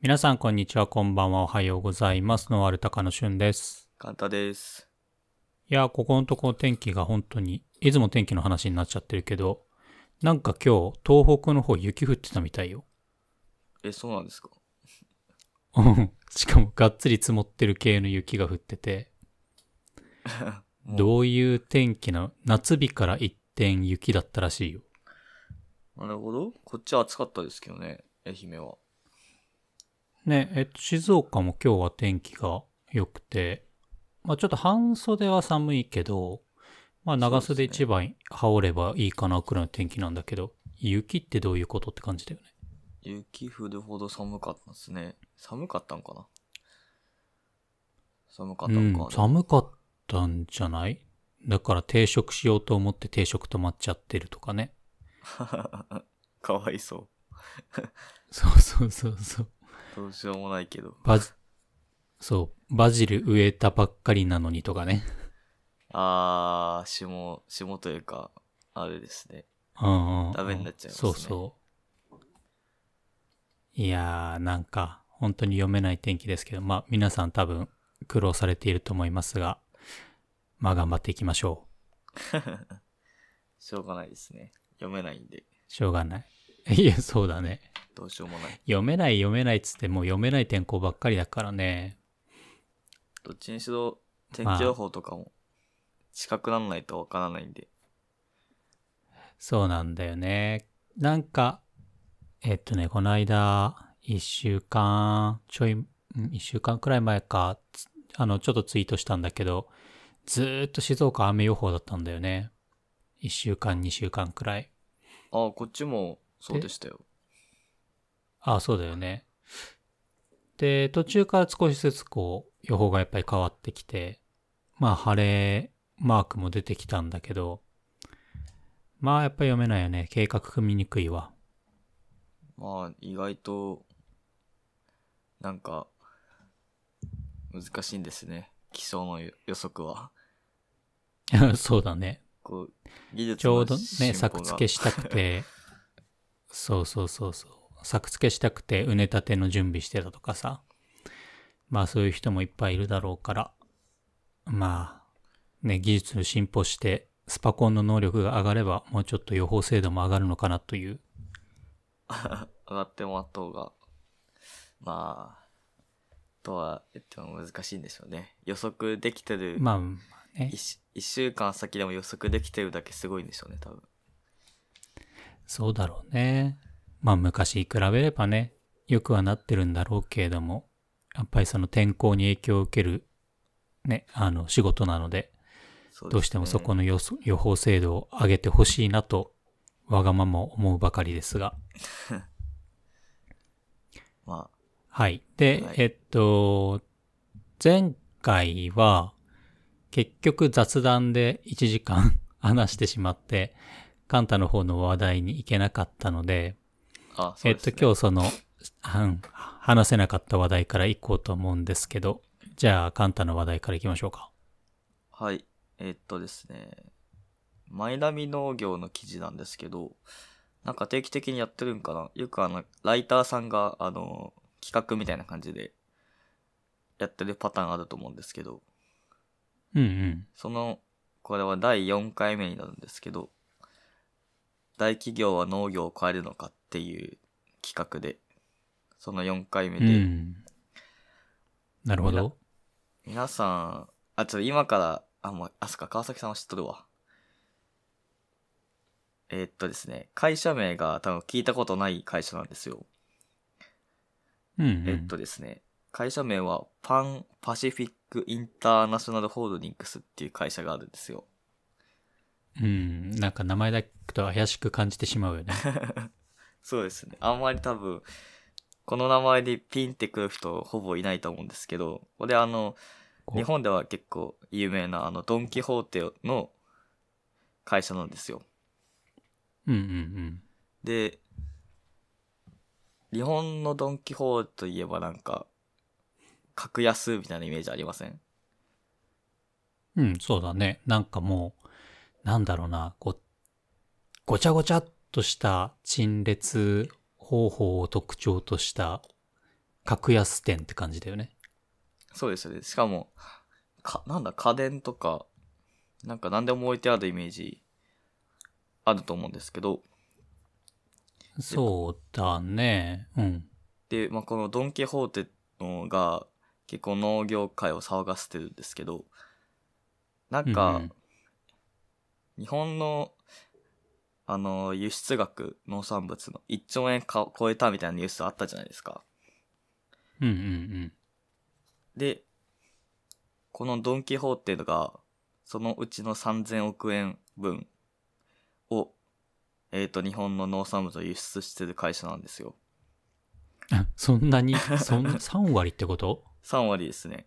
皆さん、こんにちは、こんばんは、おはようございます。ノワール高野俊です。簡単です。いや、ここのところ天気が本当に、いつも天気の話になっちゃってるけど、なんか今日、東北の方雪降ってたみたいよ。え、そうなんですか？うんしかも、がっつり積もってる系の雪が降ってて、どういう天気なの夏日から一転雪だったらしいよ。なるほど。こっちは暑かったですけどね、愛媛は。ね、えっと、静岡も今日は天気が良くて、まあちょっと半袖は寒いけど、まあ長袖一枚羽織ればいいかなくらいの天気なんだけど、雪ってどういうことって感じだよね。雪降るほど寒かったですね。寒かったんかな？寒かったうんの、か。寒かったんじゃない？だから定食しようと思って定食止まっちゃってるとかね。かわいそ そうそうそうそう。う。どうしようもないけど。バジ、そう、バジル植えたばっかりなのにとかね。あー、霜、霜というか、あれですね。うんうんうんダメになっちゃいますねそうそう。いやー、なんか、本当に読めない天気ですけど、まあ、皆さん多分苦労されていると思いますが、まあ、頑張っていきましょ しょうがないですね。読めないんで、う。しょうがない。いや、そうだね。どうしようもない。読めない読めないっつってもう読めない天候ばっかりだからね。どっちにしろ、天気予報とかも、近くならないとわからないんで。そうなんだよね。なんか、えっとね、この間、一週間、ちょい、ん一週間くらい前か、つあの、ちょっとツイートしたんだけど、ずーっと静岡雨予報だったんだよね。一週間、二週間くらい。あー、こっちもそうでしたよ。ああ、そうだよね。で、途中から少しずつこう、予報がやっぱり変わってきて、まあ、晴れマークも出てきたんだけど、まあ、やっぱり読めないよね。計画組みにくいわ。まあ、意外と、なんか、難しいんですね。気象の予予測は。そうだね。こう、技術ちょうどね、作付けしたくて、そうそうそうそう。作付けしたくて、うねたての準備してたとかさ。まあそういう人もいっぱいいるだろうから。まあ、ね、技術の進歩して、スパコンの能力が上がれば、もうちょっと予報精度も上がるのかなという。上がってもらった方が、まあ、とは言っても難しいんでしょうね。予測できてる、まあ、まあね。一一週間先でも予測できてるだけすごいんでしょうね、多分。そうだろうね。まあ昔に比べればね、よくはなってるんだろうけれども、やっぱりその天候に影響を受ける、ね、あの仕事なので、そどうしてもそこの。の予想予報精度を上げてほしいなと、わがまま思うばかりですが。まはい。で、はいえっと、前回は、結局雑談で1時間 話してしまって、カンタの方の話題に行けなかったので、あ、あ、そえっと、うですね。今日その、うん話せなかった話題から行こうと思うんですけど、じゃあ、カンタの話題から行きましょうか。はい。えっとですね。マイナミ農業の記事なんですけど、なんか定期的にやってるんかな？よくあの、ライターさんが、あの、企画みたいな感じで、やってるパターンあると思うんですけど、うんうん。その、これは第4回目になるんですけど、大企業は農業を変えるのかっていう企画で、その4回目うで、ん。なるほど。皆さん、あ、ちょっと今から、あ、もう、あ、そっか、川崎さんは知っとるわ。えーっとですね、会社名が多分聞いたことない会社なんですよ。うん、うん。えっとですね、会社名はパンパシフィックインターナショナルホールディングスっていう会社があるんですよ。うん。なんか名前だけと怪しく感じてしまうよね。そうですね。あんまり多分、この名前でピンってくる人ほぼいないと思うんですけど、これあの、日本では結構有名なあの、ドンキホーテの会社なんですよ。うんうんうん。で、日本のドンキホーテといえばなんか、格安みたいなイメージありません？うん、そうだね。なんかもう、なんだろうな、ご、ごちゃごちゃっとした陳列方法を特徴とした格安店って感じだよね。そうですよね。しかも、か、なんだ、家電とか、なんか何でも置いてあるイメージ、あると思うんですけど、そうだね。うん。で、まあ、このドン・キホーテのが結構農業界を騒がせてるんですけど、なんか、うんうん日本の、あの、輸出額、農産物の1兆円か超えたみたいなニュースあったじゃないですか。うんうんで、このドン・キホーテが、そのうちの3000億円分を、えっ、と、日本の農産物を輸出してる会社なんですよ。うん。そんなに、そん、3割ってこと？3割ですね。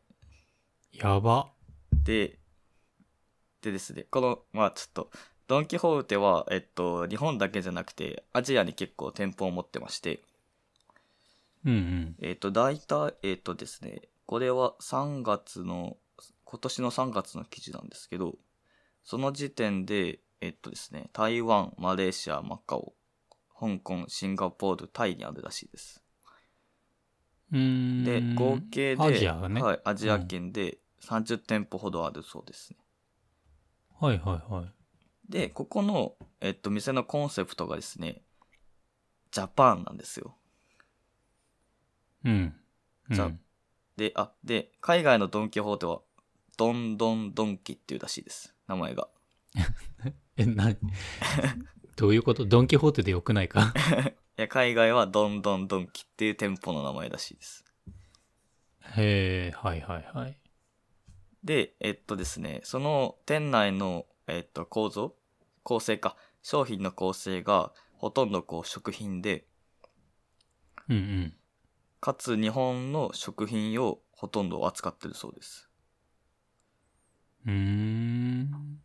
やば。で、でですね、この、まあちょっと、ドン・キホーテは、えっと、日本だけじゃなくて、アジアに結構店舗を持ってまして、うんうん。えっと、大体、えっとですね、これは3月の、今年の3月の記事なんですけど、その時点で、えっとですね、台湾、マレーシア、マカオ、香港、シンガポール、タイにあるらしいです。うーん。で、合計で、アジアがね。はい、アジア圏で30店舗ほどあるそうですね。はいはいはい。で、ここの、えっと、店のコンセプトがですね、ジャパンなんですよ。うん。じゃあうんで、あ、で、海外のドン・キホーテは、ドンドンドンキっていうらしいです。名前が。え、な、どういうこと？ドンキホーテでよくないか？いや、海外はドンドンドンキっていう店舗の名前らしいです。へえ、はいはいはい。で、えっとですね、その店内の、えっと、構造構成か。商品の構成が、ほとんどこう食品で、うんうん。かつ日本の食品をほとんど扱ってるそうです。うーん。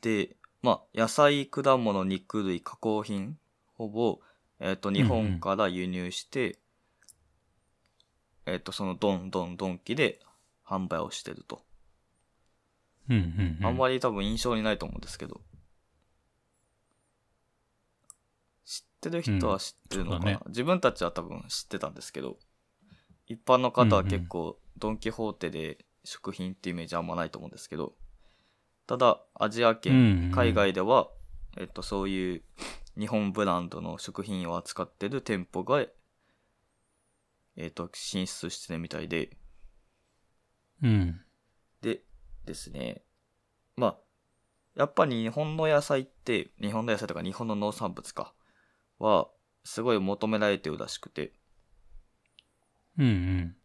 で、まあ、野菜、果物、肉類、加工品、ほぼ、えっ、と、日本から輸入して、えっ、と、そのドンドンドンキで販売をしてると。うんうん、うん。あんまり多分印象にないと思うんですけど。知ってる人は知ってるのかな、うんね自分たちは多分知ってたんですけど、一般の方は結構ドンキホーテで食品ってイメージあんまないと思うんですけど、ただアジア圏、うんうん海外では、えっと、そういう日本ブランドの食品を扱ってる店舗が、えっと、進出してるみたいで、うん。でですね、まあ、やっぱり日本の野菜って、日本の野菜とか日本の農産物か、は、すごい求められてるらしくて、うんうん。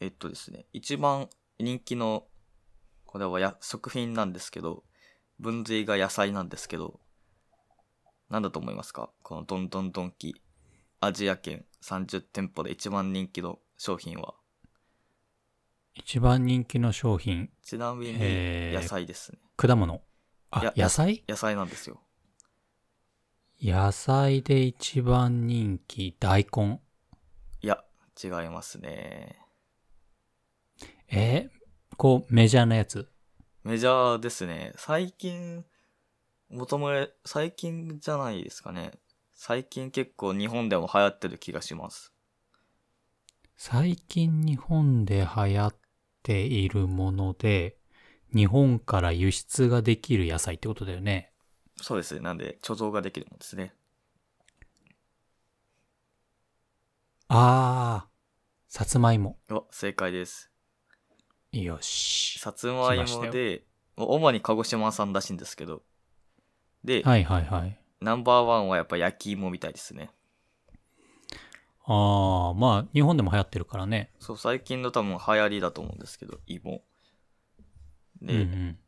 えっとですね、一番人気の、これはや食品なんですけど、分類が野菜なんですけど、なんだと思いますか？このドンドンドンキ、アジア圏30店舗で一番人気の商品は。一番人気の商品、ちなみに野菜ですね。果物。あ野菜？野菜なんですよ。野菜で一番人気、大根。いや、違いますね。えこう、メジャーなやつ？メジャーですね。最近、求め、最近じゃないですかね。最近結構日本でも流行ってる気がします。最近日本で流行っているもので、日本から輸出ができる野菜ってことだよね。そうですね。なんで、貯蔵ができるもんですね。あー、さつまいも。お、正解です。よし。さつまいもで、主に鹿児島産らしいんですけど。で、はいはいはい。ナンバーワンはやっぱ焼き芋みたいですね。あー、まあ、日本でも流行ってるからね。そう、最近の多分流行りだと思うんですけど、芋。で、うんうん。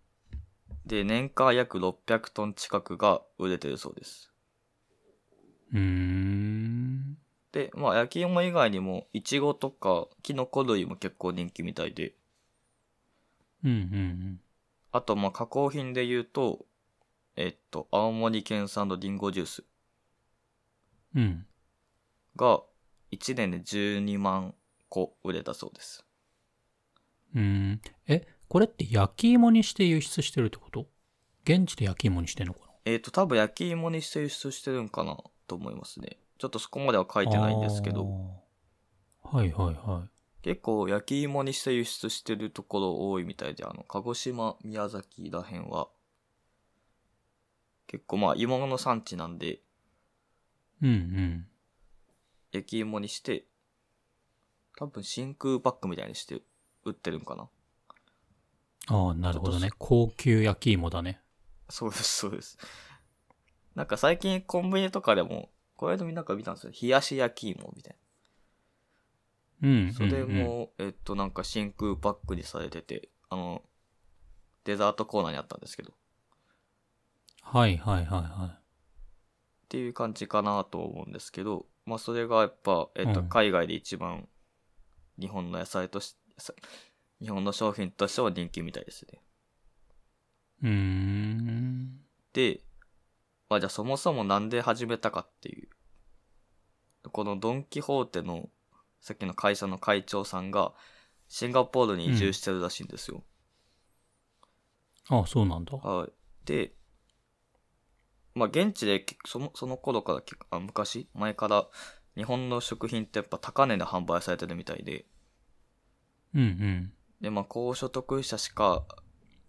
で、年間約600トン近くが売れてるそうです。うーん。で、まあ、焼き芋以外にも、いちごとか、キノコ類も結構人気みたいで、うんうんあと、まあ、加工品で言うと、えっと、青森県産のリンゴジュースうん。うん。が、1年で12万個売れたそうです。うーん。え、これって焼き芋にして輸出してるってこと？現地で焼き芋にしてんのかな？えっと、多分焼き芋にして輸出してるんかなと思いますね。ちょっとそこまでは書いてないんですけど。はいはいはい。結構焼き芋にして輸出してるところ多いみたいで、あの、鹿児島、宮崎らへんは、結構まあ芋の産地なんで、うんうん。焼き芋にして、多分真空パックみたいにして売ってるんかな。ああ、なるほどね。高級焼き芋だね。そうです、そうです。なんか最近コンビニとかでも、これでみんなか見たんですよ。冷やし焼き芋みたいうん。な。それうんうんも、えっとなんか真空パックにされてて、あの、デザートコーナーにあったんですけど、っはいはいはいはていう感じかなと思うんですけど、まあそれがやっぱ、えっとうん海外で一番日本の野菜とし、野菜日本の商品としては人気みたいですね。い。うーん。で、まあじゃあそもそもなんで始めたかっていう。このドン・キホーテのさっきの会社の会長さんがシンガポールに移住してるらしいんですよ。ああ、そうなんだ。はい。で、まあ現地で結そのその頃からあ昔？前から日本の食品ってやっぱ高値で販売されてるみたいで、うんうん。でまあ高所得者しか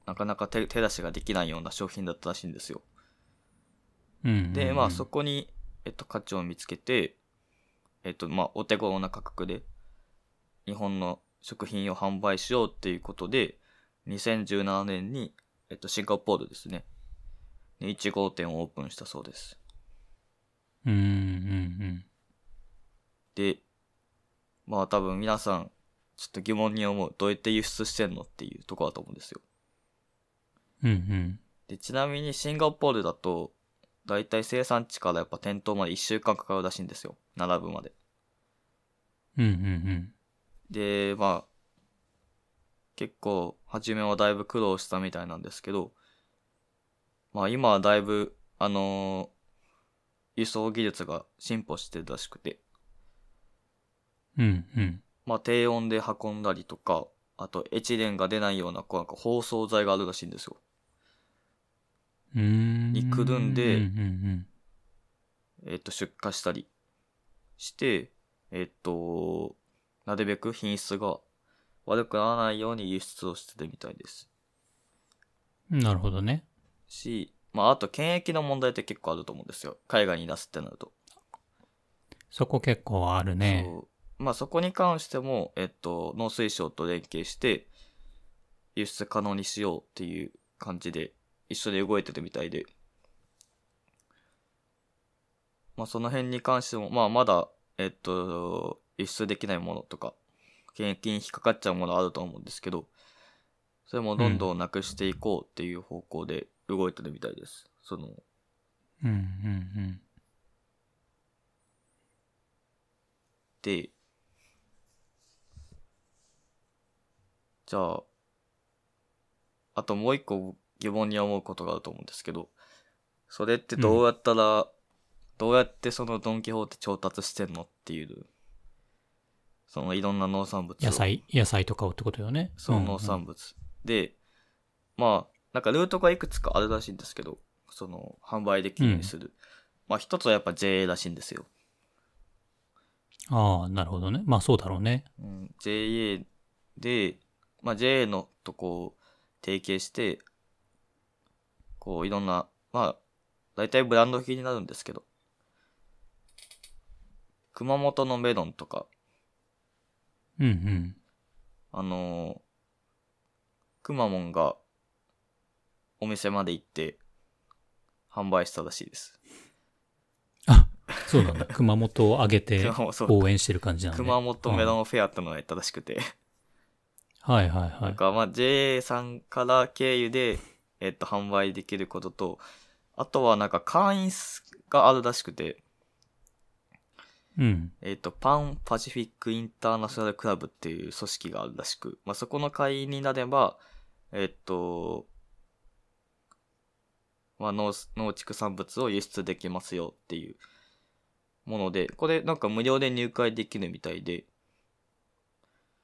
なかなか手手出しができないような商品だったらしいんですよ。うんうんうん。で、まあそこに、えっと、価値を見つけて、えっと、まあお手頃な価格で日本の食品を販売しようっていうことで、2017年に、えっと、シンガポールですね。に1号店をオープンしたそうです。うんうんで、まあ多分皆さん、ちょっと疑問に思う。どうやって輸出してんのっていうところだと思うんですよ。うん。うんうん。で、ちなみにシンガポールだと、だいたい生産地からやっぱ店頭まで1週間かかるらしいんですよ。並ぶまで。うんうんで、まあ、結構、初めはだいぶ苦労したみたいなんですけど、まあ今はだいぶ、あのー輸送技術が進歩してるらしくて、うん。うんうん。まあ低温で運んだりとか、あとエチレンが出ないような、こうなんか包装材があるらしいんですよ。うーん。にくるんでうんうんえっ、と、出荷したりして、えっ、と、なるべく品質が悪くならないように輸出をしてるみたいです。うん。なるほどね。し、まあ、あと検疫の問題って結構あると思うんですよ。海外に出すってなると。そこ結構あるね。そうまあ、そこに関しても、えっと、農水省と連携して、輸出可能にしようっていう感じで、一緒で動いてるみたいで。まあ、その辺に関しても、まあ、まだ、えっと、輸出できないものとか、検疫に引っかかっちゃうものあると思うんですけど、それもどんどんなくしていこうっていう方向で動いてるみたいです。その、うんうんで、じゃあ、あともう一個疑問に思うことがあると思うんですけど、それってどうやったら、どうやってそのドンキホーテ調達してんのっていう、そのいろんな農産物を。野菜、野菜とかをってことよね。その農産物。で、まあ、なんかルートがいくつかあるらしいんですけど、その販売できるようにする。まあ一つはやっぱ JA らしいんですよ。ああ、なるほどね。まあそうだろうね。うん、JA で、まあ、JA のとこう提携して、こういろんな、まあ、大体ブランド品になるんですけど、熊本のメロンとか、うんうん。あのーくまモンがお店まで行って販売したらしいです。あ、そうなんだ。熊本を挙げて応援してる感じなんで。熊本メロン。ンフェアってのがやったらしくて、はいはいはなんい。かまあ JA さんから経由で、えっと、販売できることと、あとはなんか会員があるらしくて、うん。えっと、パンパシフィックインターナショナルクラブっていう組織があるらしく、まあ、そこの会員になれば、えっと、まあ、農、農畜産物を輸出できますよっていうもので、これなんか無料で入会できるみたいで、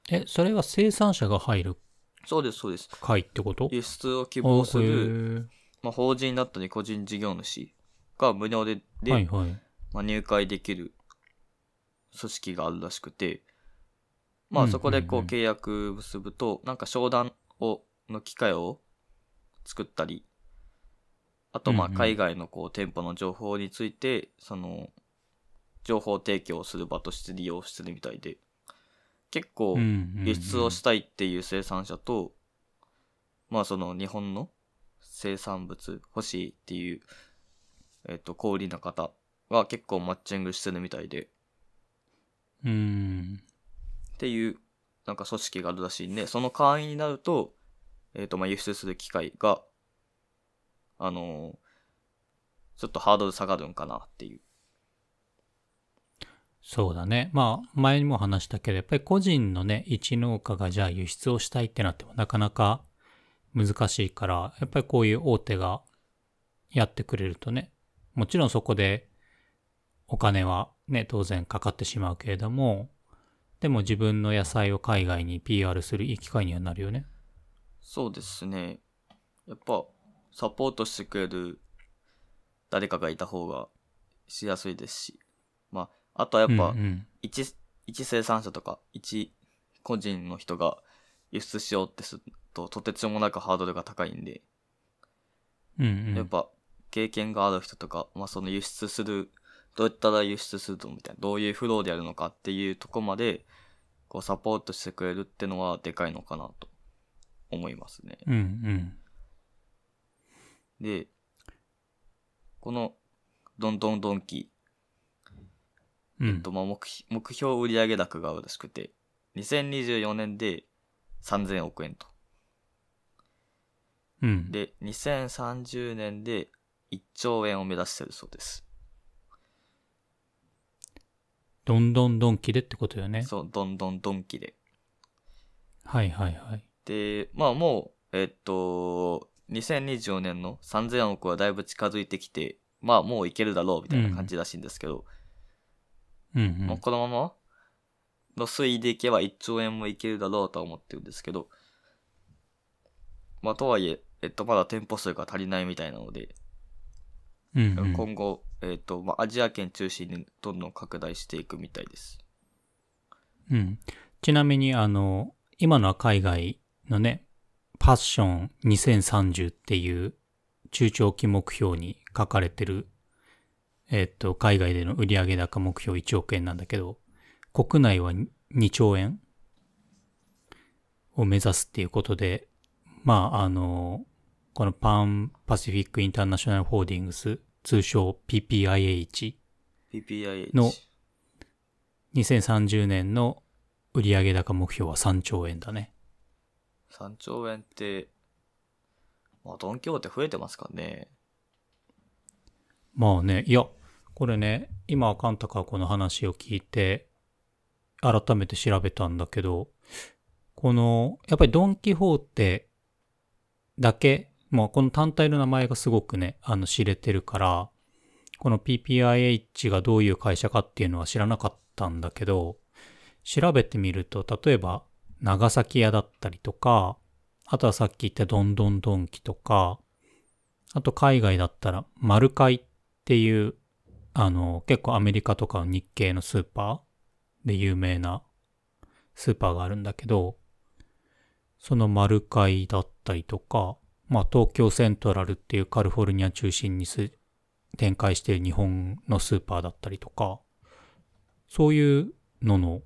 え、それは生産者が入るそうです、そうです。会ってこと？輸出を希望する、まあ、法人だったり個人事業主が無料で、で、ーはいはい。まあ、入会できる組織があるらしくて、まうんあそこでこう契約結ぶと、なんか商談を、の機会を作ったり、あとまあ海外のこう店舗の情報について、その、情報提供する場として利用してるみたいで、結構輸出をしたいっていう生産者と、まあその日本の生産物欲しいっていう、えっ、と、小売りの方は結構マッチングしてるみたいで、うん。っていう、なんか組織があるらしいんで、その会員になると、えっ、と、まあ、輸出する機会が、あのーちょっとハードル下がるんかなっていう。そうだね。まあ、前にも話したけど、やっぱり個人のね、一農家がじゃあ輸出をしたいってなってもなかなか難しいから、やっぱりこういう大手がやってくれるとね、もちろんそこでお金はね、当然かかってしまうけれども、でも自分の野菜を海外に PR するいい機会にはなるよね。そうですね。やっぱ、サポートしてくれる誰かがいた方がしやすいですし。まあ、あとはやっぱうん、うん一、一生産者とか、一個人の人が輸出しようってすると、とてつもなくハードルが高いんで、うんうんやっぱ経験がある人とか、まあその輸出する、どうやったら輸出するのみたいな、どういうフローでやるのかっていうとこまで、こうサポートしてくれるってのはでかいのかなと思いますね。うんうん。で、この、どんどんドンキ、うんえっと、まあ目目標売上高がらしくて、2024年で3000億円と。うん。で、2030年で1兆円を目指してるそうです。どんどんドンキでってことよね。そう、どんどんドンキで。はいはいはい。で、まあもう、えっと、2024年の3000億はだいぶ近づいてきて、まあもういけるだろうみたいな感じらしいんですけど、うんうん。まあこのままの推移でいけば1兆円もいけるだろうとは思ってるんですけど、まあとはいえ、えっと、まだ店舗数が足りないみたいなので、うんうん今後、えっと、まあアジア圏中心にどんどん拡大していくみたいです。うん。ちなみに、あの、今のは海外のね、パッション2030っていう中長期目標に書かれてる、えっと、海外での売上高目標1億円なんだけど、国内は2兆円を目指すっていうことで、まあ、あの、このパンパシフィックインターナショナルホールディングス、通称 PPIH。の2030年の売上高目標は3兆円だね。3兆円って、まあドンキホーテ増えてますかね。まあね、いや、これね、今アカンタからこの話を聞いて、改めて調べたんだけど、この、やっぱりドン・キホーテだけ、まあこの単体の名前がすごくね、あの知れてるから、この PPIH がどういう会社かっていうのは知らなかったんだけど、調べてみると、例えば、長崎屋だったりとか、あとはさっき言ったドンドンドンキとか、あと海外だったら、マルカイっていう、あの、結構アメリカとかの日系のスーパーで有名なスーパーがあるんだけど、そのマルカイだったりとか、まあ東京セントラルっていうカリフォルニア中心にす展開している日本のスーパーだったりとか、そういうのの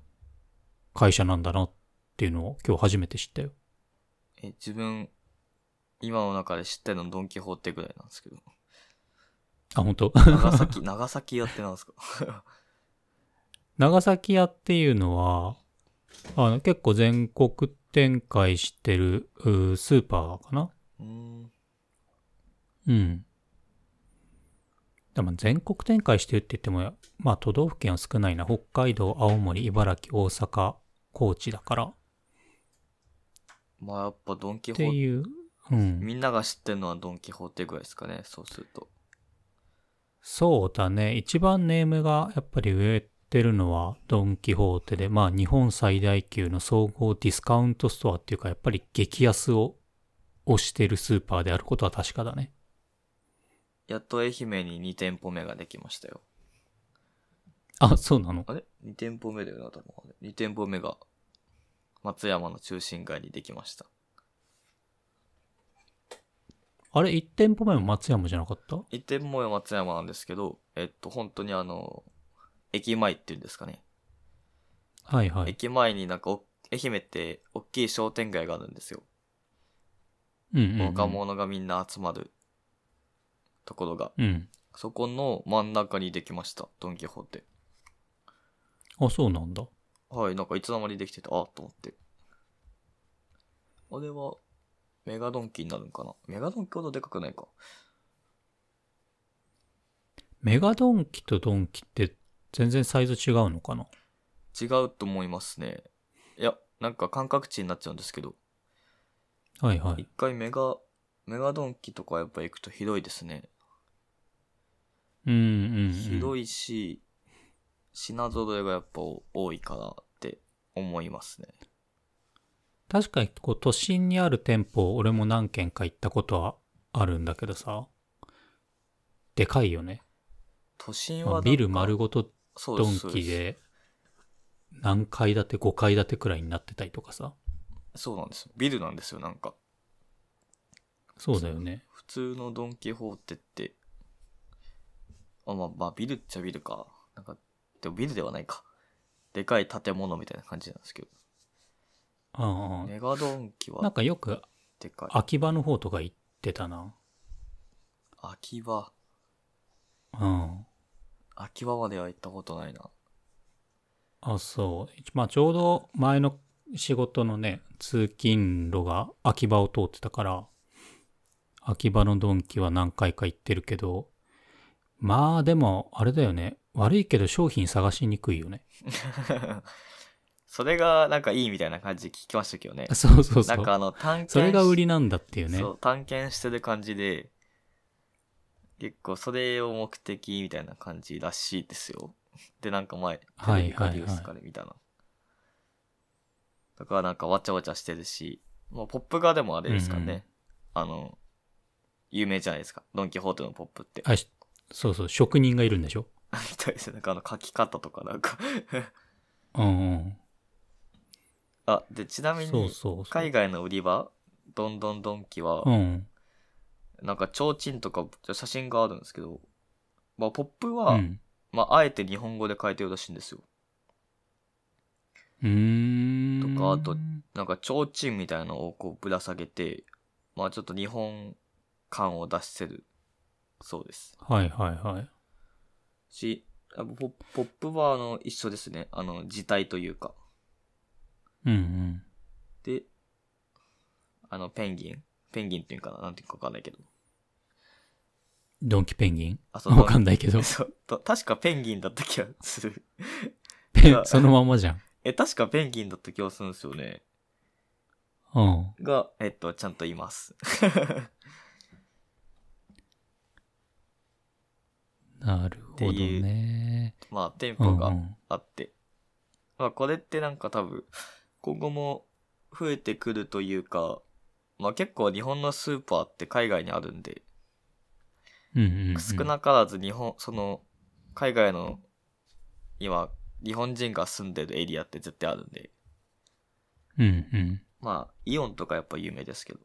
会社なんだなっていうのを今日初めて知ったよ。え、自分、今の中で知ってるのドンキホーテぐらいなんですけど。あ、本当？長崎、長崎屋ってなんですか？長崎屋っていうのは、あの結構全国展開してるスーパーかな？うーん。うん。でも全国展開してるって言っても、まあ都道府県は少ないな。北海道、青森、茨城、大阪、高知だから。っまあやっぱドンキホーテ、ていう。うん。みんなが知ってるのはドンキホーテぐらいですかね、そうすると。そうだね。一番ネームがやっぱり植えてるのはドン・キホーテで、まあ日本最大級の総合ディスカウントストアっていうか、やっぱり激安を推してるスーパーであることは確かだね。やっと愛媛に2店舗目ができましたよ。あ、そうなの？あれ ?2 店舗目だよな、多分。2店舗目が松山の中心街にできました。あれ ?1 店舗目も松山じゃなかった？1店舗目は松山なんですけど、えっと、本当にあの、駅前っていうんですかね。はいはい。駅前になんかお、愛媛って大きい商店街があるんですよ。うんうん、うん。若者がみんな集まるところが。うん。そこの真ん中にできました。ドンキホーテ。あ、そうなんだ。はい、なんかいつの間にできてた、あと思って。あれは、メガドンキになるんかな？メガドンキほどでかくないか。メガドンキとドンキって全然サイズ違うのかな？違うと思いますね。いや、なんか感覚値になっちゃうんですけど、はいはい一。回メガ、メガドンキとかやっぱ行くと広いですね。うんうん、うん。広いし、品揃えがやっぱ多いかなって思いますね。確かにこう都心にある店舗俺も何軒か行ったことはあるんだけどさでかいよね、都心はまあビル丸ごとドンキで何階建て5階建てくらいになってたりとかさそうなんですよ。ビルなんですよ、なんか。そうだよね普通のドンキホーテって、あ、まあ、まあ、ビルっちゃビルか。なんか、でもビルではないか。でかい建物みたいな感じなんですけど。ああメガドンキなんはかよくでかい。秋葉の方とか行ってたな秋葉。うん秋葉までは行ったことないな。あそうまあちょうど前の仕事のね通勤路が秋葉を通ってたから秋葉のドンキは何回か行ってるけどまあでもあれだよね悪いけど商品探しにくいよね それがなんかいいみたいな感じ聞きましたけどね。そうそうそうなんかあの探検それが売りなんだっていうねそう、探検してる感じで、結構それを目的みたいな感じらしいですよ。で、なんか前、テはいレビかはいはいニュースかで見たな。だからなんかわちゃわちゃしてるし、まあ、ポップがでもあれですかね。うんうんあの、有名じゃないですか。ドンキホーテのポップって。そうそう職人がいるんでしょ？みたいですよ。なんかあの書き方とかなんかうんうんあ、で、ちなみに、海外の売り場、ドンドンドンキは、うんなんか提灯とか写真があるんですけど、まあ、ポップうは、んまあ、あえて日本語で書いてるらしいんですよ。うーんとかあとなんか提灯みたいなのをこうぶら下げて、まあちょっと日本感を出せるそうです。はいはいはいし、あポポップはあの一緒ですね。あの字体というか。うんうんで、あのペンギンペンギンっていうかななんていうかわかんないけど。ドンキペンギン？あ、わかんないけど そうと確かペンギンだった気がする。ペンそのままじゃんえ、確かペンギンだった気がするんですよね。うんが、えっと、ちゃんといます。なるほどね。まあ、店うんう舗がんあって。まあ、これってなんか多分、今後も増えてくるというか、まあ結構日本のスーパーって海外にあるんで、うんうんうん少なからず日本、その、海外の、今、日本人が住んでるエリアって絶対あるんで、うんうん。まあ、イオンとかやっぱ有名ですけど、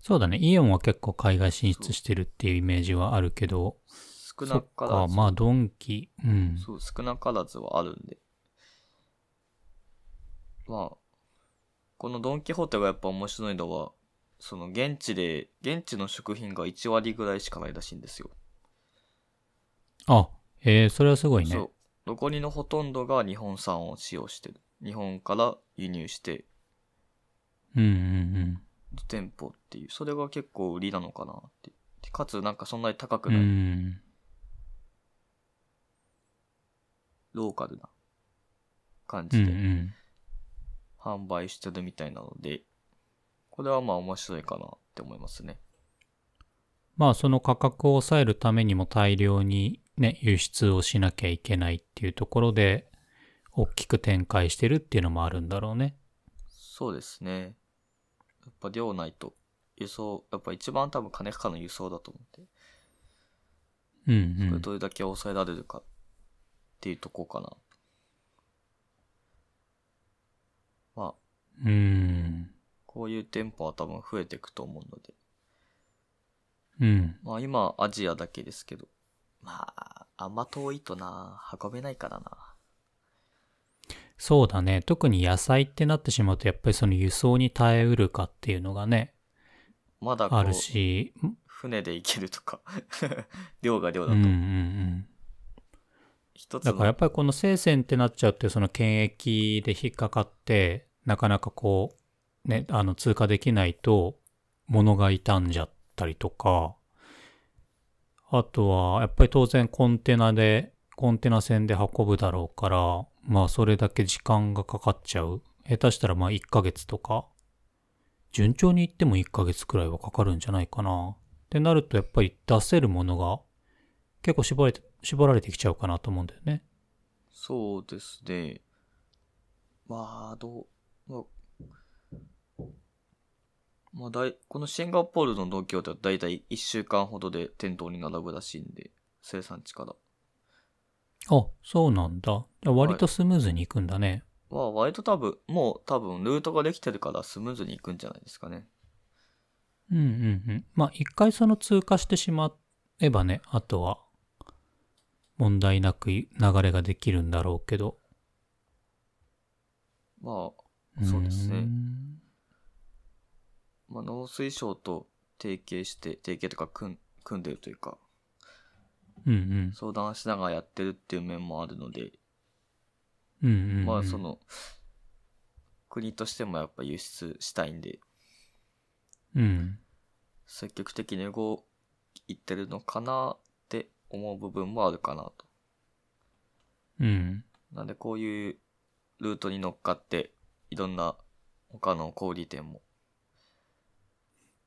そうだね。イオンは結構海外進出してるっていうイメージはあるけど、少なからか、ず、まあドンキ、うん。そう、少なからずはあるんで。まあ、このドン・キホーテがやっぱ面白いのは、その現地で、現地の食品が1割ぐらいしかないらしいんですよ。あ、えー、それはすごいね。そう。残りのほとんどが日本産を使用してる。日本から輸入して、うんうん店舗っていう、それが結構売りなのかなって。でかつなんかそんなに高くない、ん。ローカルな感じでん。販売してるみたいなので、これはまあ面白いかなって思いますね。まあその価格を抑えるためにも大量にね、輸出をしなきゃいけないっていうところで、大きく展開してるっていうのもあるんだろうね。そうですね。やっぱ量ないと、輸送、やっぱ一番多分金かかるの輸送だと思って、うんうん。それどれだけ抑えられるかっっていうとこかな。まあ、うん。こういう店舗は多分増えていくと思うので。うん。まあ今、アジアだけですけど。まあ、あんま遠いとな、運べないからな。そうだね。特に野菜ってなってしまうと、やっぱりその輸送に耐えうるかっていうのがね、まだこうある、し、船で行けるとか。量が量だと。うんうんうん。一つだからやのっぱりこの聖戦ってなっちゃうと、その検疫で引っかかって、なかなかこう、ね、あの、通過できないと、物が傷んじゃったりとか、あとは、やっぱり当然コンテナで、コンテナ船で運ぶだろうから、まあそれだけ時間がかかっちゃう。下手したらまあ1ヶ月とか、順調にいっても1ヶ月くらいはかかるんじゃないかな。ってなるとやっぱり出せるものが結構絞られて、絞られてきちゃうかなと思うんだよね。そうですね。まあ、どう、まあ、まあ、だい、このシンガポールの農協ではだいたい1週間ほどで店頭に並ぶらしいんで、生産地から。あ、そうなんだ。じゃあ割とスムーズにいくんだね。まあ、割と多分、もう多分ルートができてるからスムーズに行くんじゃないですかね。うんうんうん。まあ一回その通過してしまえばね、あとは問題なく流れができるんだろうけど。まあ、そうですねまあ、農水省と提携して、提携とか組ん組んでるというか、うんうん。相談しながらやってるっていう面もあるので、うんうんうん。まあその、国としてもやっぱ輸出したいんで、うん。積極的に動いてるのかなって思う部分もあるかなと。うん。なんでこういうルートに乗っかって、いろんな他の小売店も、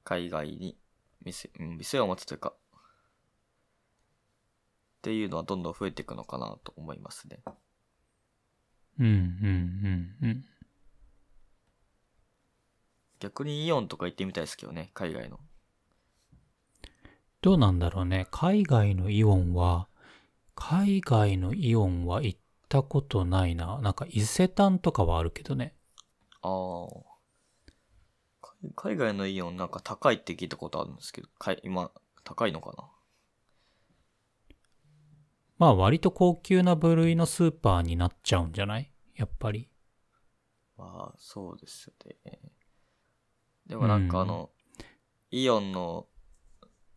海外に店、うん店を持つというか、っていうのはどんどん増えていくのかなと思いますね。うんうんうんうん。逆にイオンとか行ってみたいですけどね、海外の。どうなんだろうね。海外のイオンは、海外のイオンは行ったことないな。なんか伊勢丹とかはあるけどね。ああ。海海外のイオンなんか高いって聞いたことあるんですけど、かい今、高いのかな？まあ割と高級な部類のスーパーになっちゃうんじゃない？やっぱり。まあ、そうですよね。でもなんかあの、イオンの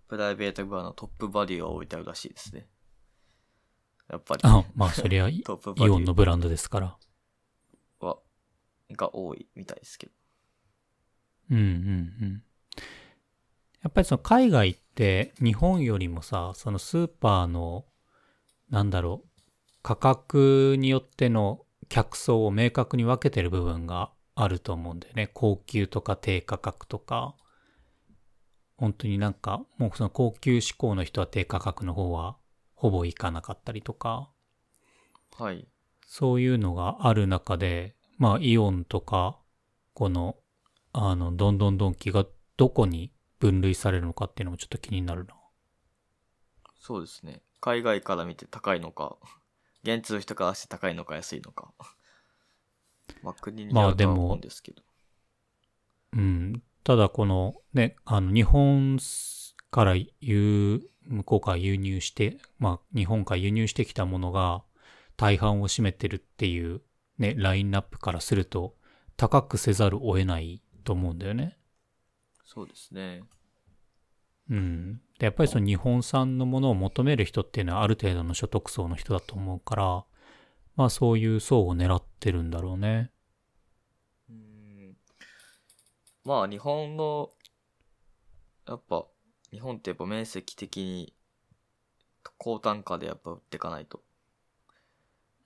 プライベートブアのトップバリューが置いてあるらしいですね。やっぱり。あ、まあそりゃ イオンのブランドですから。は、が多いみたいですけど。うんうんうん。やっぱりその海外って日本よりもさ、そのスーパーの、なんだろう、価格によっての客層を明確に分けてる部分があると思うんだよね。高級とか低価格とか。本当になんか、もうその高級志向の人は低価格の方はほぼ行かなかったりとか。はい。そういうのがある中で、まあ、イオンとか、この、あの、どんどんドンキがどこに分類されるのかっていうのもちょっと気になるな。そうですね。海外から見て高いのか、現地の人からして高いのか安いのか。まあ、国によるとは思うんですけど。うん。ただこのね、あの、日本から輸、向こうから輸入して、まあ、日本から輸入してきたものが大半を占めてるっていうね、ラインナップからすると、高くせざるを得ないと思うんだよね。そうですね。うん。で、やっぱりその日本産のものを求める人っていうのはある程度の所得層の人だと思うから、まあそういう層を狙ってるんだろうね。うんまあ日本の、やっぱ、日本ってやっぱ面積的に高単価でやっぱ売っていかないと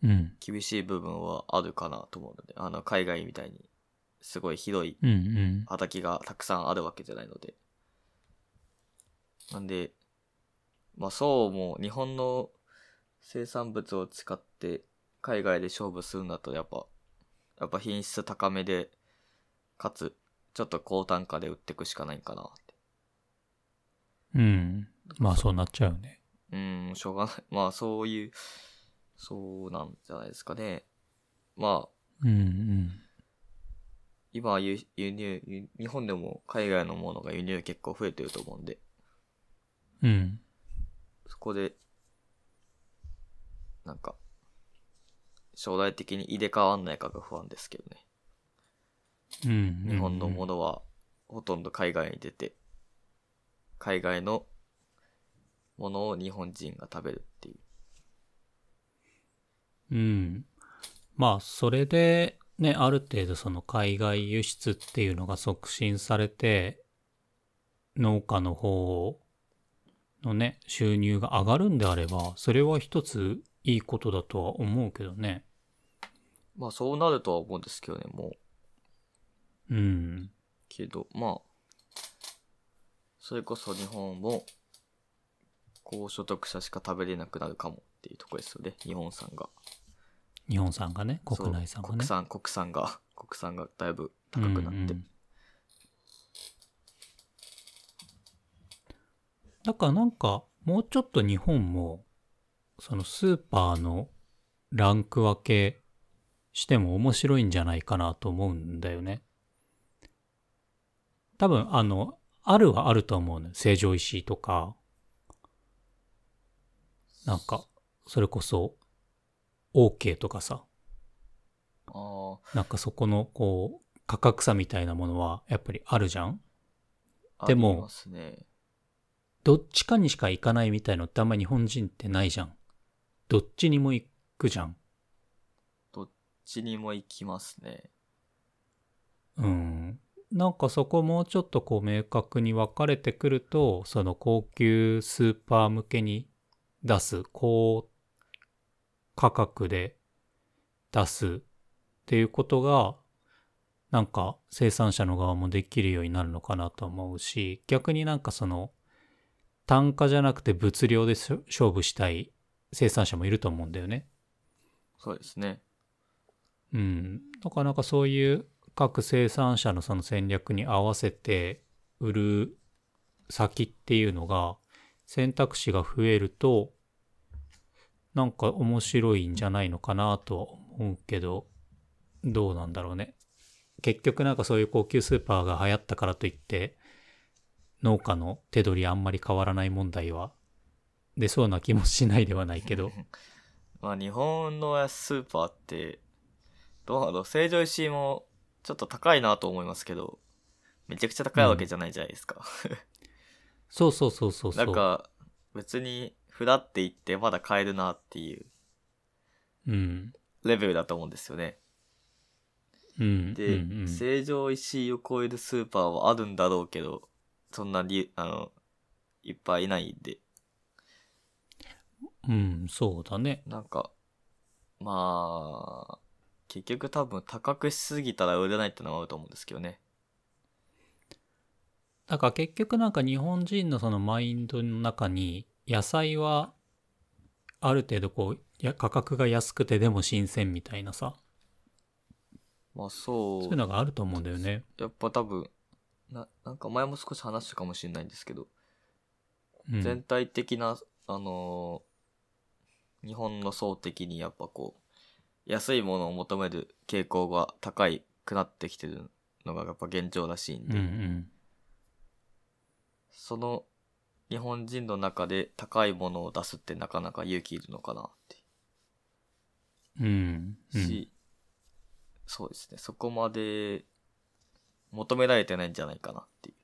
うん。厳しい部分はあるかなと思うので、あの海外みたいにすごい広いうんうん。畑がたくさんあるわけじゃないので。なんで、まあそうも日本の生産物を使って海外で勝負するんだとやっぱ、やっぱ品質高めで、かつちょっと高単価で売っていくしかないんかなって。うん。まあそうなっちゃうね。うん、しょうがない。まあそういう、そうなんじゃないですかね。まあ、うんうん。今は輸輸入、輸日本でも海外のものが輸入結構増えてると思うんで、うん。そこで、なんか、将来的に入れ替わんないかが不安ですけどね。うん。日本のものはほとんど海外に出て、海外のものを日本人が食べるっていう。うん。まあ、それで、ね、ある程度その海外輸出っていうのが促進されて、農家の方のね、収入が上がるんであれば、それは一ついいことだとは思うけどね。まあそうなるとは思うんですけどね、もう。うん。けど、まあ、それこそ日本も、高所得者しか食べれなくなるかもっていうところですよね、日本産が。日本産がね、国内産がね。国産、国産が、国産がだいぶ高くなって。うんうんだからなんか、もうちょっと日本も、そのスーパーのランク分けしても面白いんじゃないかなと思うんだよね。多分、あの、あるはあると思うのよ。成城石井とか、なんか、それこそ、OK とかさ、あなんかそこの、こう、価格差みたいなものは、やっぱりあるじゃんあ、でもありますね。どっちかにしか行かないみたいのってあんま日本人ってないじゃん。どっちにも行くじゃん。どっちにも行きますね。うん。なんかそこもうちょっとこう明確に分かれてくると、その高級スーパー向けに出す、高価格で出すっていうことが、なんか生産者の側もできるようになるのかなと思うし、逆になんかその単価じゃなくて物量で勝負したい生産者もいると思うんだよね。そうですね。うん。だからなんかそういう各生産者のその戦略に合わせて売る先っていうのが選択肢が増えるとなんか面白いんじゃないのかなとは思うけどどうなんだろうね。結局なんかそういう高級スーパーが流行ったからといって農家の手取りあんまり変わらない問題は？出そうな気もしないではないけど。まあ日本のスーパーって、どうなの成城石井もちょっと高いなと思いますけど、めちゃくちゃ高いわけじゃないじゃないですか。そうそうそうそうそう。なんか、別に、ふらって行ってまだ買えるなっていううん。レベルだと思うんですよね。うん。で、うんうん成城石井を超えるスーパーはあるんだろうけど、そんなに、あの、いっぱいいないんで、うん、そうだね。なんか、まあ、結局多分高くしすぎたら売れないってのはあると思うんですけどね。だから結局なんか日本人のそのマインドの中に野菜はある程度こうや価格が安くてでも新鮮みたいなさまあそう、そういうのがあると思うんだよね。やっぱ多分、な、なんか前も少し話したかもしれないんですけど、うん、全体的な、あのー日本の層的にやっぱこう、安いものを求める傾向が高いくなってきてるのがやっぱ現状らしいんうんで、うん。その日本人の中で高いものを出すってなかなか勇気いるのかなって。うん。うん。し、そうですね、そこまで求められてないんじゃないかなっていう。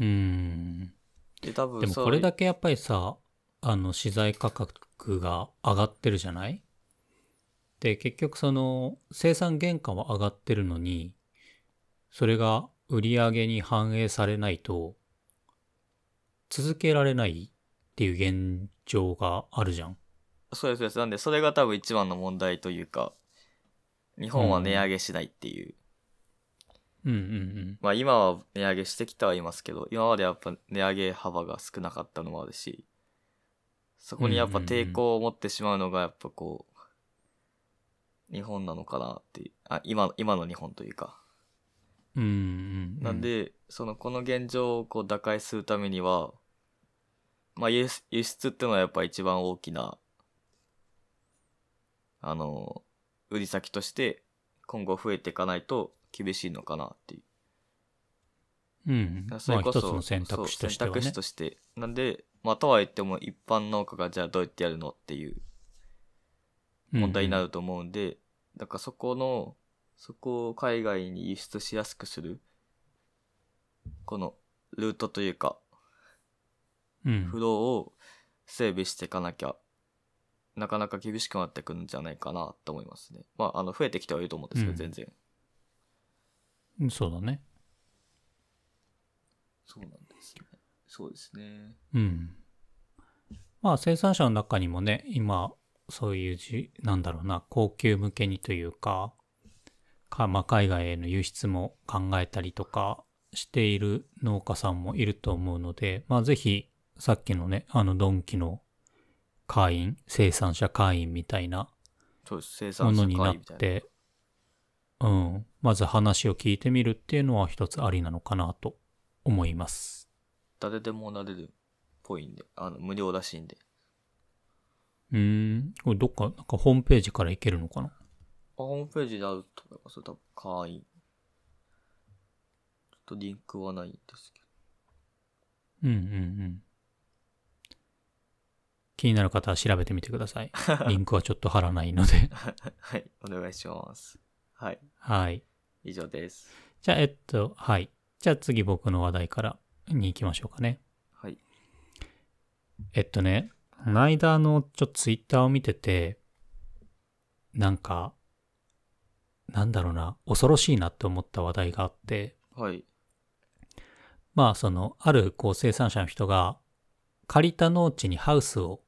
うんで、多分でもこれだけやっぱりさあの資材価格が上がってるじゃない？で結局その生産原価は上がってるのにそれが売り上げに反映されないと続けられないっていう現状があるじゃん。そうです、そうです。なんで、それが多分一番の問題というか、日本は値上げしないっていう。うんうんまあ今は値上げしてきてはいますけど、今までやっぱ値上げ幅が少なかったのもあるし、そこにやっぱ抵抗を持ってしまうのがやっぱこう、日本なのかなってあ、今、今の日本というか。うん。うんうんうん。なんで、その、この現状をこう打開するためには、まあ輸出輸出ってのはやっぱ一番大きなあの、売り先として今後増えていかないと厳しいのかなっていう。うん。それこそ、まあ一つの選択肢としてはね選択肢。として。なんで、まあ、とは言っても一般農家がじゃあどうやってやるのっていう問題になる。ると思うんで、だからそこの、そこを海外に輸出しやすくする、このルートというか、うんフローを整備していかなきゃ、なかなか厳しくなってくるんじゃないかなと思いますね。まあ、あの、増えてきてはいると思うんですけど、うん全然。うん。そうだね。そうなんですね。そうですね。うん。まあ生産者の中にもね、今、そういうじ、なんだろうな、高級向けにというか、かまあ、海外への輸出も考えたりとかしている農家さんもいると思うので、まあぜひ、さっきのね、あのドンキの会員、生産者会員みたいなものになっ。て、うん、まず話を聞いてみるっていうのは一つありなのかなと思います。誰でもなれるっぽいんで、あの、無料らしいんで。うーん、これどっか、なんかホームページから行けるのかな？あ、ホームページであると思います。多分、会員。ちょっとリンクはないんですけうんうんうん。気になる方は調べてみてください。リンクはちょっと貼らないので。ど。はい、お願いします。はい、はい。以上です。じゃあ、えっと、はい。じゃあ次僕の話題からに行きましょうかね。はい。えっとね、この間のちょっとツイッターを見てて、なんか、なんだろうな、恐ろしいなって思った話題があって、はい。まあその、あるこう生産者の人が借りた農地にハウスを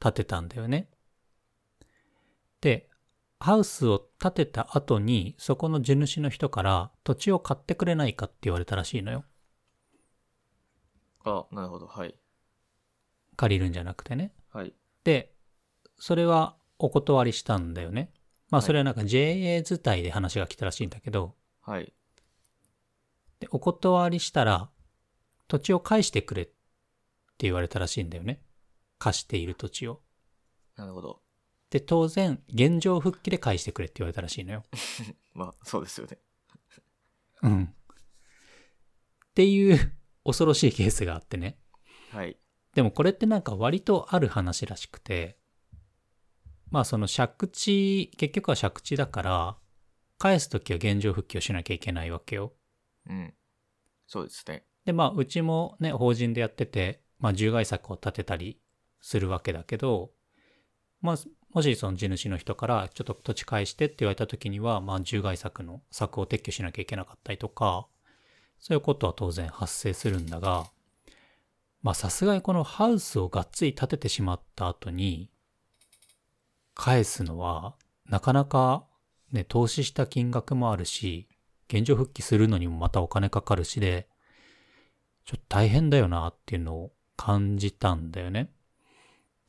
建てたんだよね。で、ハウスを建てた後にそこの地主の人から土地を買ってくれないかって言われたらしいのよ。あ、なるほど。はい。借りるんじゃなくてね。はい。で、それはお断りしたんだよね。まあはいそれはなんか JA 図体で話が来たらしいんだけど、はい。でお断りしたら土地を返してくれって言われたらしいんだよね。貸している土地を。なるほど。で、当然、現状復帰で返してくれって言われたらしいのよ。まあ、そうですよね。うん。っていう恐ろしいケースがあってね。はい。でもこれってなんか割とある話らしくて、まあその借地、結局は借地だから、返すときは現状復帰をしなきゃいけないわけよ。うん。そうですね。で、まあうちもね、法人でやってて、まあ獣害策を立てたりするわけだけど、まあもしその地主の人からちょっと土地返してって言われたときには、まあ獣害策の策を撤去しなきゃいけなかったりとか、そういうことは当然発生するんだが、まあさすがにこのハウスをがっつり建ててしまった後に、返すのはなかなかね、投資した金額もあるし、現状復帰するのにもまたお金かかるしで、ちょっと大変だよなっていうのを感じたんだよね。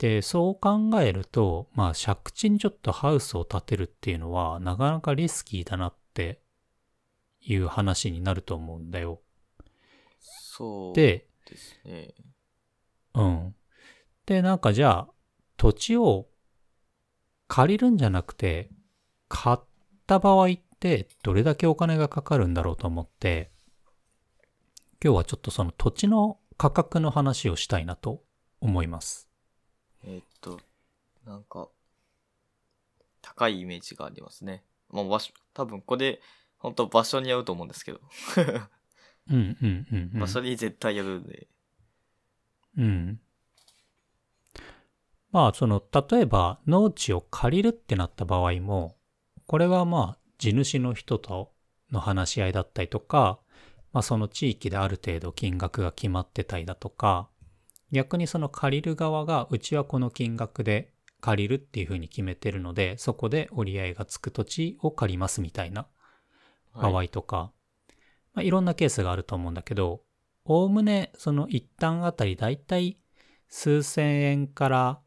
で、そう考えると、まあ借地にちょっとハウスを建てるっていうのはなかなかリスキーだなっていう話になると思うんだよ。そうで、ですね。うん。で、なんかじゃあ、土地を借りるんじゃなくて、買った場合ってどれだけお金がかかるんだろうと思って、今日はちょっとその土地の価格の話をしたいなと思います。なんか、高いイメージがありますね。まあ、場所、多分これ、本当場所によると思うんですけど。うんうんうん、うん。場所に絶対よるんで。うん。まあ、その、例えば、農地を借りるってなった場合も、これはまあ、地主の人との話し合いだったりとか、まあ、その地域である程度金額が決まってたりだとか、逆にその借りる側が、うちはこの金額で借りるっていうふうに決めてるので、そこで折り合いがつく土地を借りますみたいな場はい。合とか、いまあ、いろんなケースがあると思うんだけど、おおむねその一旦あたりだいたい数千円から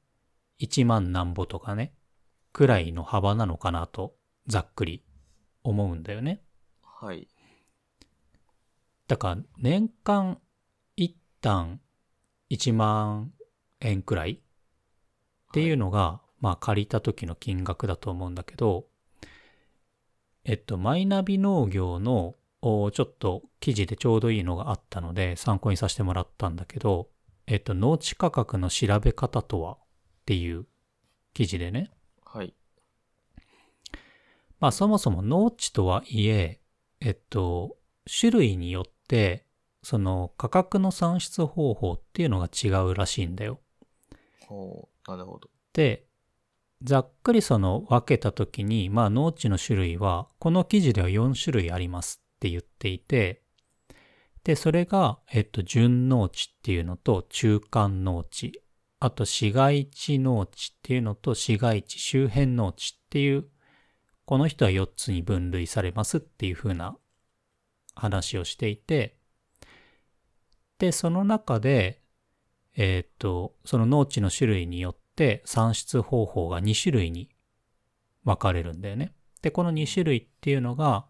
1万なんぼとかね、くらいの幅なのかなと、ざっくり思うんだよね。はい。だから年間一旦1万円くらいっていうのが、まあ借りた時の金額だと思うんだけど、えっと、マイナビ農業のおちょっと記事でちょうどいいのがあったので参考にさせてもらったんだけど、えっと、農地価格の調べ方とはっていう記事でね。はい。まあそもそも農地とはいえ、えっと、種類によって、その価格の算出方法っていうのが違うらしいんだよ。なるほど。で、ざっくりその分けたときに、まあ農地の種類は、この記事では4種類ありますって言っていて、で、それが、えっと、準農地っていうのと中間農地、あと市街地農地っていうのと市街地周辺農地っていう、この人は4つに分類されますっていう風な話をしていて、で、その中で、えーっと、その農地の種類によって算出方法が2種類に分かれるんだよね。で、この2種類っていうのが、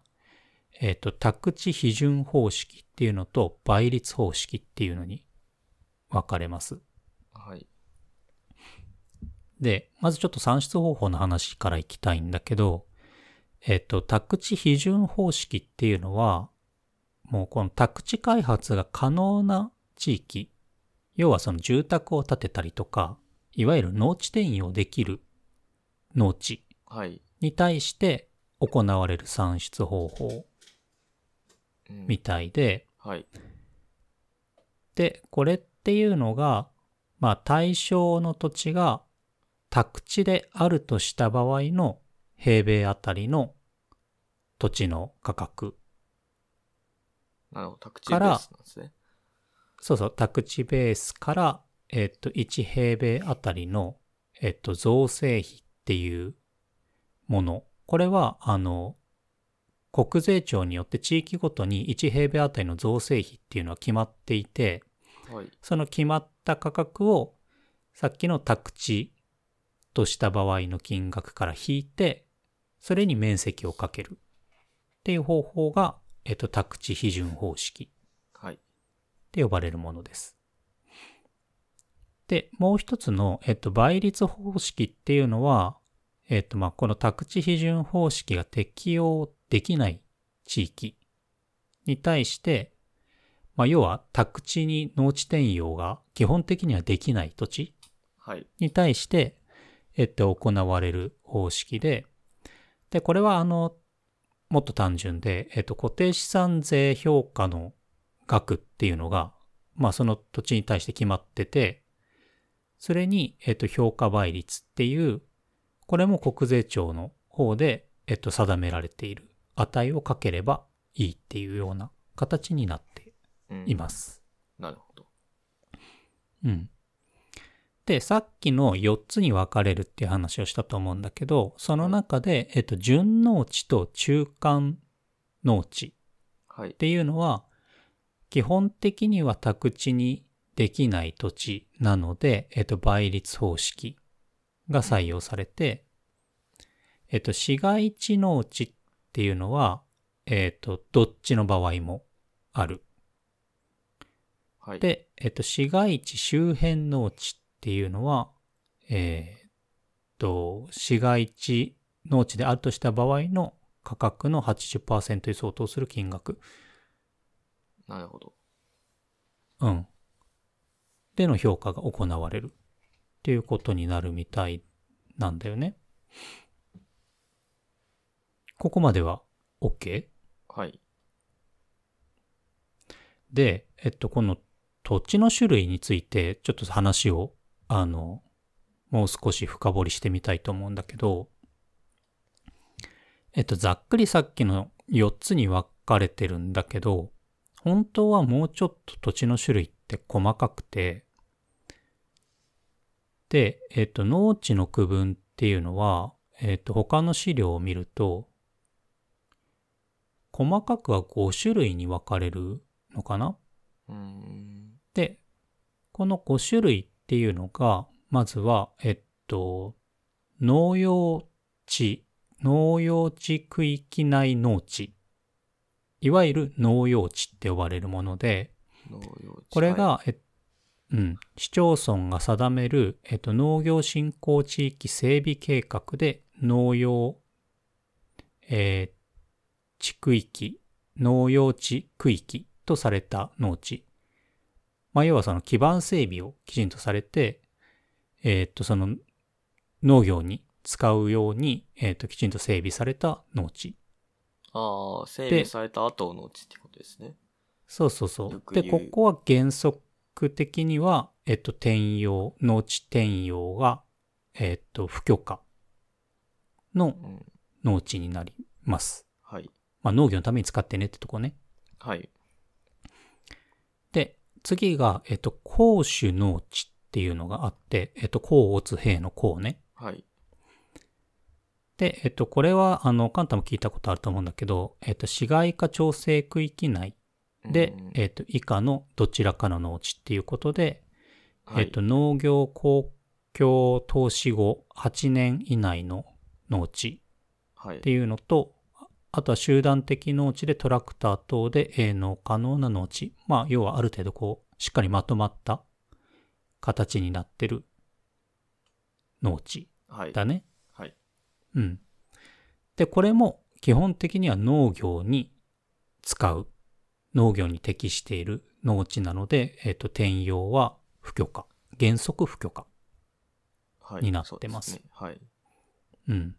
えーっと、宅地批准方式っていうのと倍率方式っていうのに分かれます。はい。で、まずちょっと算出方法の話からいきたいんだけど、えっと、宅地批准方式っていうのは、もうこの宅地開発が可能な地域、要はその住宅を建てたりとか、いわゆる農地転用できる農地はい。に対して行われる算出方法うんみたいで、はい。で、これっていうのが、まあ対象の土地が宅地であるとした場合の平米あたりの土地の価格。なるほど。宅地ベから。そうそう、宅地ベースから、えっと、1平米あたりの、えっと、造成費っていうもの。これは、あの、国税庁によって地域ごとに1平米あたりの造成費っていうのは決まっていて、はい。その決まった価格をさっきの宅地とした場合の金額から引いて、それに面積をかけるっていう方法が、えっと、宅地批准方式。て呼ばれるものです。で、もう一つの、えっと、倍率方式っていうのは、えっと、まあ、この宅地批准方式が適用できない地域に対して、まあ、要は宅地に農地転用が基本的にはできない土地はい。に対して、えっと、行われる方式で、で、これはあの、もっと単純で、えっと、固定資産税評価の額っていうのが、まあ、その土地に対して決まってて、それに、えっと、評価倍率っていう、これも国税庁の方で、えっと、定められている値をかければいいっていうような形になってうんいます。なるほど。うん。で、さっきの4つに分かれるっていう話をしたと思うんだけど、その中で、えっと、順農地と中間農地はいっ。ていうのは、基本的には宅地にできない土地なので、えっと、倍率方式が採用されて、えっと、市街地農地っていうのは、えっと、どっちの場合もある。はい。で、えっと、市街地周辺農地っていうのは、えーっと、市街地農地であるとした場合の価格の80%に相当する金額。なるほど。うん。での評価が行われるっていうことになるみたいなんだよね。ここまでは OK? はい。で、えっと、この土地の種類について、ちょっと話を、あの、もう少し深掘りしてみたいと思うんだけど、えっと、ざっくりさっきの4つに分かれてるんだけど、本当はもうちょっと土地の種類って細かくて、で、えっと、農地の区分っていうのは、えっと、他の資料を見ると、細かくは5種類に分かれるのかな？で、この5種類っていうのが、まずは、えっと、農用地、農用地区域内農地。いわゆる農用地って呼ばれるもので、これが、はえうん、市町村が定める、えっと、農業振興地域整備計画で農用、えー地区域、農用地区域とされた農地。まあ、要はその基盤整備をきちんとされて、えーっと、その農業に使うように、えーっと、きちんと整備された農地。ああ、整備された後のうちってことですね。そうそうそう。で、ここは原則的には、えっと、転用、農地転用が、えっと、不許可のうん。農地になります。はい。まあ、農業のために使ってねってとこね。はい。で、次が、えっと、公主農地っていうのがあって、えっと、公乙兵の公ね。はい。で、えっと、これは、あの、カンタも聞いたことあると思うんだけど、えっと、市街化調整区域内で、うんえっと、以下のどちらかの農地っていうことで、はいえっと、農業公共投資後8年以内の農地はいって。いうのと、あとは集団的農地でトラクター等で営農可能な農地。まあ、要はある程度こう、しっかりまとまった形になってる農地はい。だね。はい。うん。で、これも基本的には農業に使う、農業に適している農地なので、えっ、と、転用は不許可。原則不許可。はい。になってますそうでねはい。うん。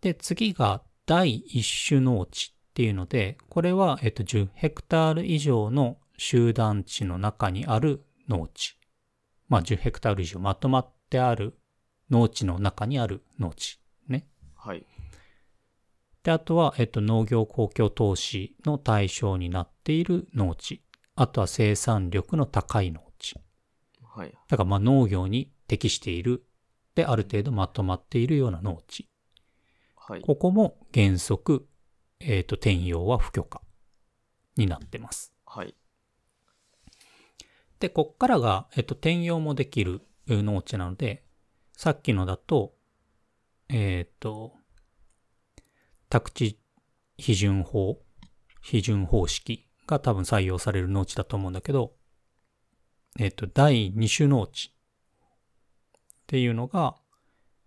で、次が第一種農地っていうので、これは、えっと、10ヘクタール以上の集団地の中にある農地。まあ、10ヘクタール以上まとまってある農地の中にある農地。ね。はい。で、あとは、えっと、農業公共投資の対象になっている農地。あとは生産力の高い農地。はい。だから、まあ、農業に適している。で、ある程度まとまっているような農地。はい。ここも原則、えっ、と、転用は不許可になってます。はい。で、こっからが、えっ、と、転用もできるえ農地なので、さっきのだと、えっ、と、宅地批准法、批准方式が多分採用される農地だと思うんだけど、えっ、と、第2種農地っていうのが、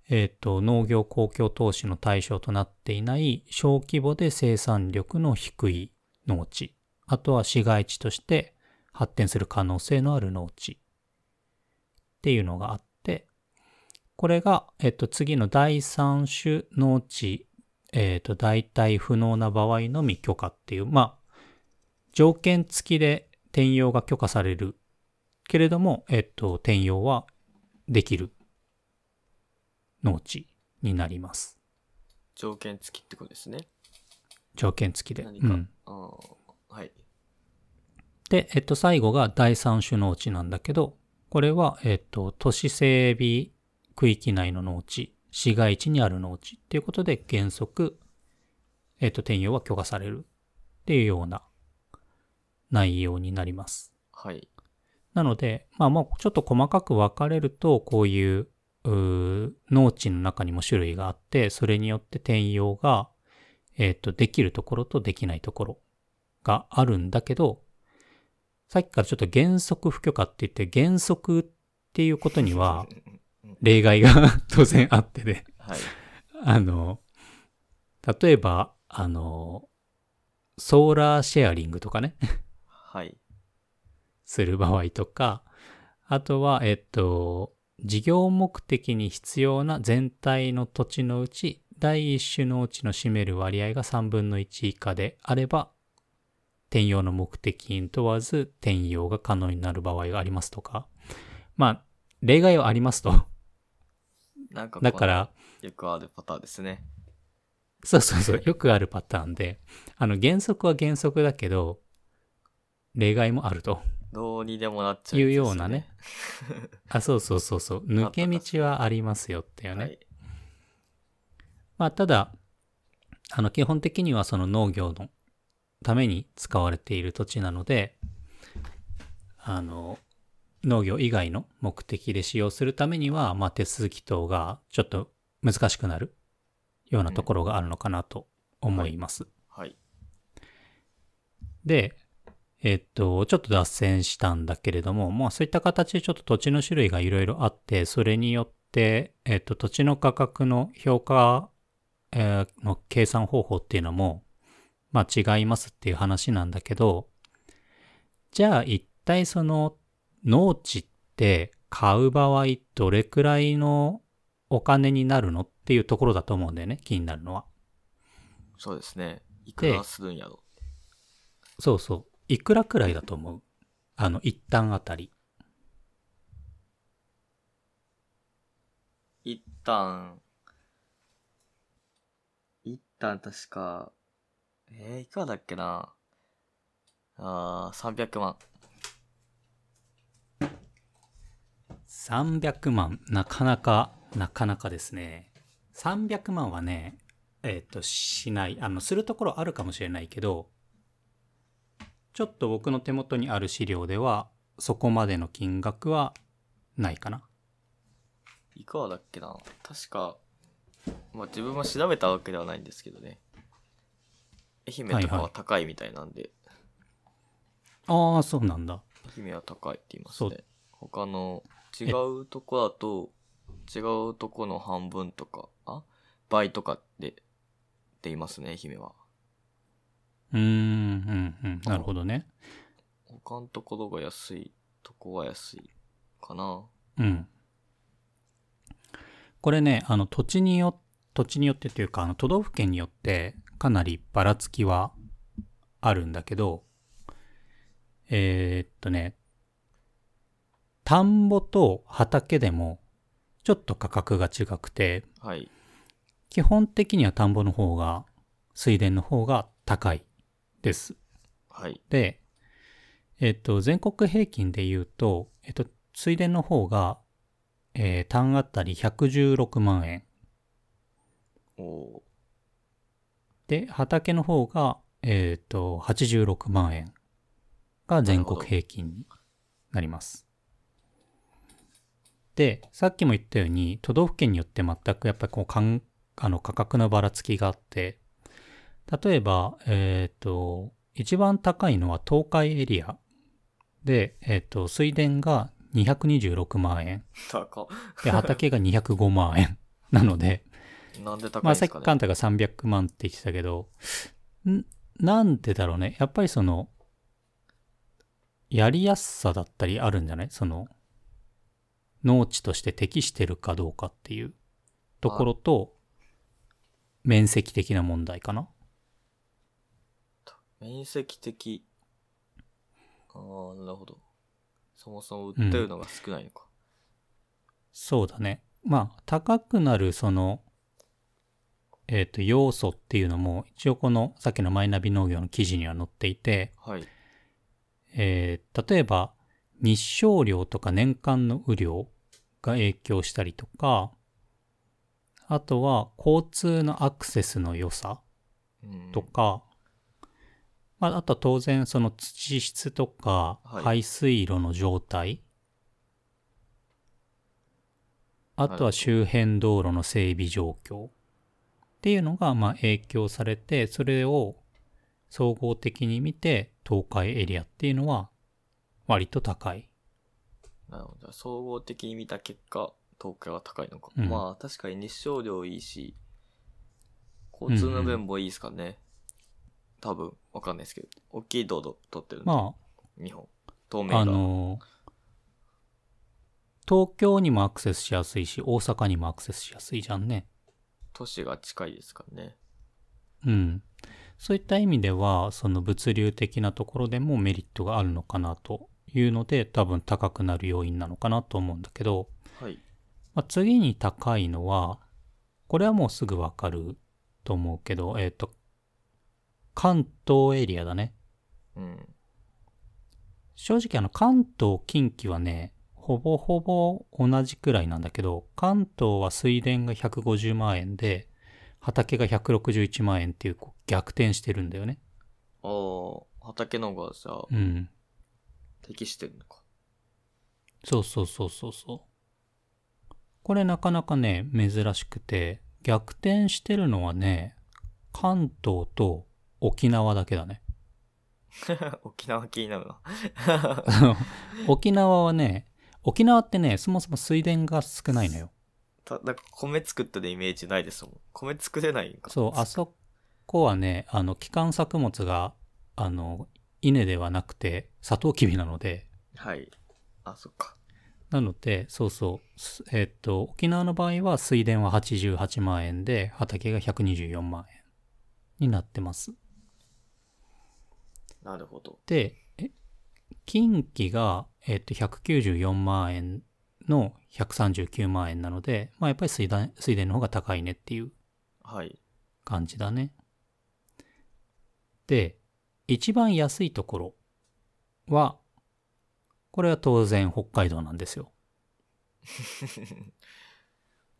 えっ、と、農業公共投資の対象となっていない小規模で生産力の低い農地。あとは市街地として発展する可能性のある農地。っていうのがあって、これが、えっ、と、次の第3種農地、えっ、と、代替不能な場合のみ許可っていう、まあ、条件付きで転用が許可されるけれども、えっ、と、転用はできる農地になります。条件付きってことですね。条件付きで。何か。うん。はい。で、えっと、最後が第三種農地なんだけど、これは、えっと、都市整備区域内の農地、市街地にある農地っていうことで原則、えっと、転用は許可されるっていうような内容になります。はい。なので、まあもうちょっと細かく分かれると、こういう、農地の中にも種類があって、それによって転用が、えっ、と、できるところとできないところがあるんだけど、さっきからちょっと原則不許可って言って、原則っていうことには 例外が 当然あってね。はい。あの、例えば、あの、ソーラーシェアリングとかね。はい。する場合とか、あとは、えっと、事業目的に必要な全体の土地のうち、第一種農地の占める割合が3分の1以下であれば、転用の目的に問わず転用が可能になる場合がありますとか、まあ、例外はありますと。なんかだから、よくあるパターンですね。そうそうそう、よくあるパターンで、あの、原則は原則だけど、例外もあると。どうにでもなっちゃういうようなね。あ、そうそうそうそう。抜け道はありますよっていうね。はい。まあ、ただ、あの、基本的にはその農業のために使われている土地なので、あの、農業以外の目的で使用するためには、まあ、手続き等がちょっと難しくなるようなところがあるのかなと思います。はい。で、えっと、ちょっと脱線したんだけれども、まあそういった形でちょっと土地の種類がいろいろあって、それによって、えっと、土地の価格の評価、えーの計算方法っていうのも、まあ違いますっていう話なんだけど、じゃあ一体その農地って買う場合どれくらいのお金になるのっていうところだと思うんだよね、気になるのは。そうですね。いくらするんやろ。そうそう。いくらくらいだと思うあの、一旦あたり。一旦、一旦確か、えー、いくらだっけなあー、300万。300万。なかなか、なかなかですね。300万はね、えっ、と、しない。あの、するところあるかもしれないけど、ちょっと僕の手元にある資料では、そこまでの金額はないかな。いくらだっけな確か、まあ自分も調べたわけではないんですけどね。愛媛とかは高いみたいなんで、ああ、そうなんだ。愛媛は高いって言いますね。他の違うとこだと、違うとこの半分とか、あ？倍とかで、って言いますね、愛媛は。うーん、うん、うん。なるほどね。他のところが安いとこは安いかな。うん。これね、あの、土地によ、土地によってというか、あの、都道府県によって、かなりばらつきはあるんだけど、えーっとね、田んぼと畑でも、ちょっと価格が違くて、はい。基本的には田んぼの方が、水田の方が高いです。はい。で、えっと、全国平均で言うと、えっと、水田の方が、えー単あたり116万円。で、畑の方が、えっと、86万円が全国平均になります。で、さっきも言ったように、都道府県によって全くやっぱりこうかん、あの価格のばらつきがあって、例えば、えっ、と、一番高いのは東海エリアで、えっ、と、水田が226万円。高っで、畑が205万円。なので、なんで高まあいんですかね。さっきカンタが300万って言ってたけど、んなんでだろうね。やっぱりその、やりやすさだったりあるんじゃない？その、農地として適してるかどうかっていうところと、面積的な問題かな。面積的。ああ、なるほど。そもそも売ってるのが少ないのか。そうだね。まあ、高くなるその、えっ、と、要素っていうのも、一応このさっきのマイナビ農業の記事には載っていて、はい。えー例えば日照量とか年間の雨量が影響したりとか、あとは交通のアクセスの良さうん。とか、まあ、あとは当然その土質とかはい。排水路の状態、あとは周辺道路の整備状況っていうのがまあ影響されて、それを総合的に見て東海エリアっていうのは割と高い。なるほど。総合的に見た結果、東海は高いのか。うんまあ、確かに日照量いいし、交通の便もいいですかね。多分、わかんないですけど。大きい道路取ってるんで、ま日本。透明あ。の、東京にもアクセスしやすいし、大阪にもアクセスしやすいじゃんね。都市が近いですからね。うん。そういった意味では、その物流的なところでもメリットがあるのかなというので、多分高くなる要因なのかなと思うんだけど、はい。まあ、次に高いのは、これはもうすぐわかると思うけど、えっ、と、関東エリアだね。うん。正直あの関東、近畿はね、ほぼほぼ同じくらいなんだけど、関東は水田が150万円で、畑が161万円っていうこう逆転してるんだよね。ああ、畑の方がじゃあ、うん。適してるのか。そうそうそうそうそう。これなかなかね、珍しくて、逆転してるのはね、関東と沖縄だけだね。沖縄気になるな。沖縄はね、沖縄ってね、そもそも水田が少ないのよ。たなんか米作ってるイメージないですもん。米作れないんか。そう、あそこはね、あの、基幹作物が、あの、稲ではなくて、サトウキビなので、はい。あ、そっか。なので、そうそう、すえっと、沖縄の場合は水田は88万円で、畑が124万円になってます。なるほど。で、え近畿が、えっと、194万円の139万円なので、まあやっぱり水田水田の方が高いねっていうはい。感じだね。で、一番安いところは、これは当然北海道なんですよ。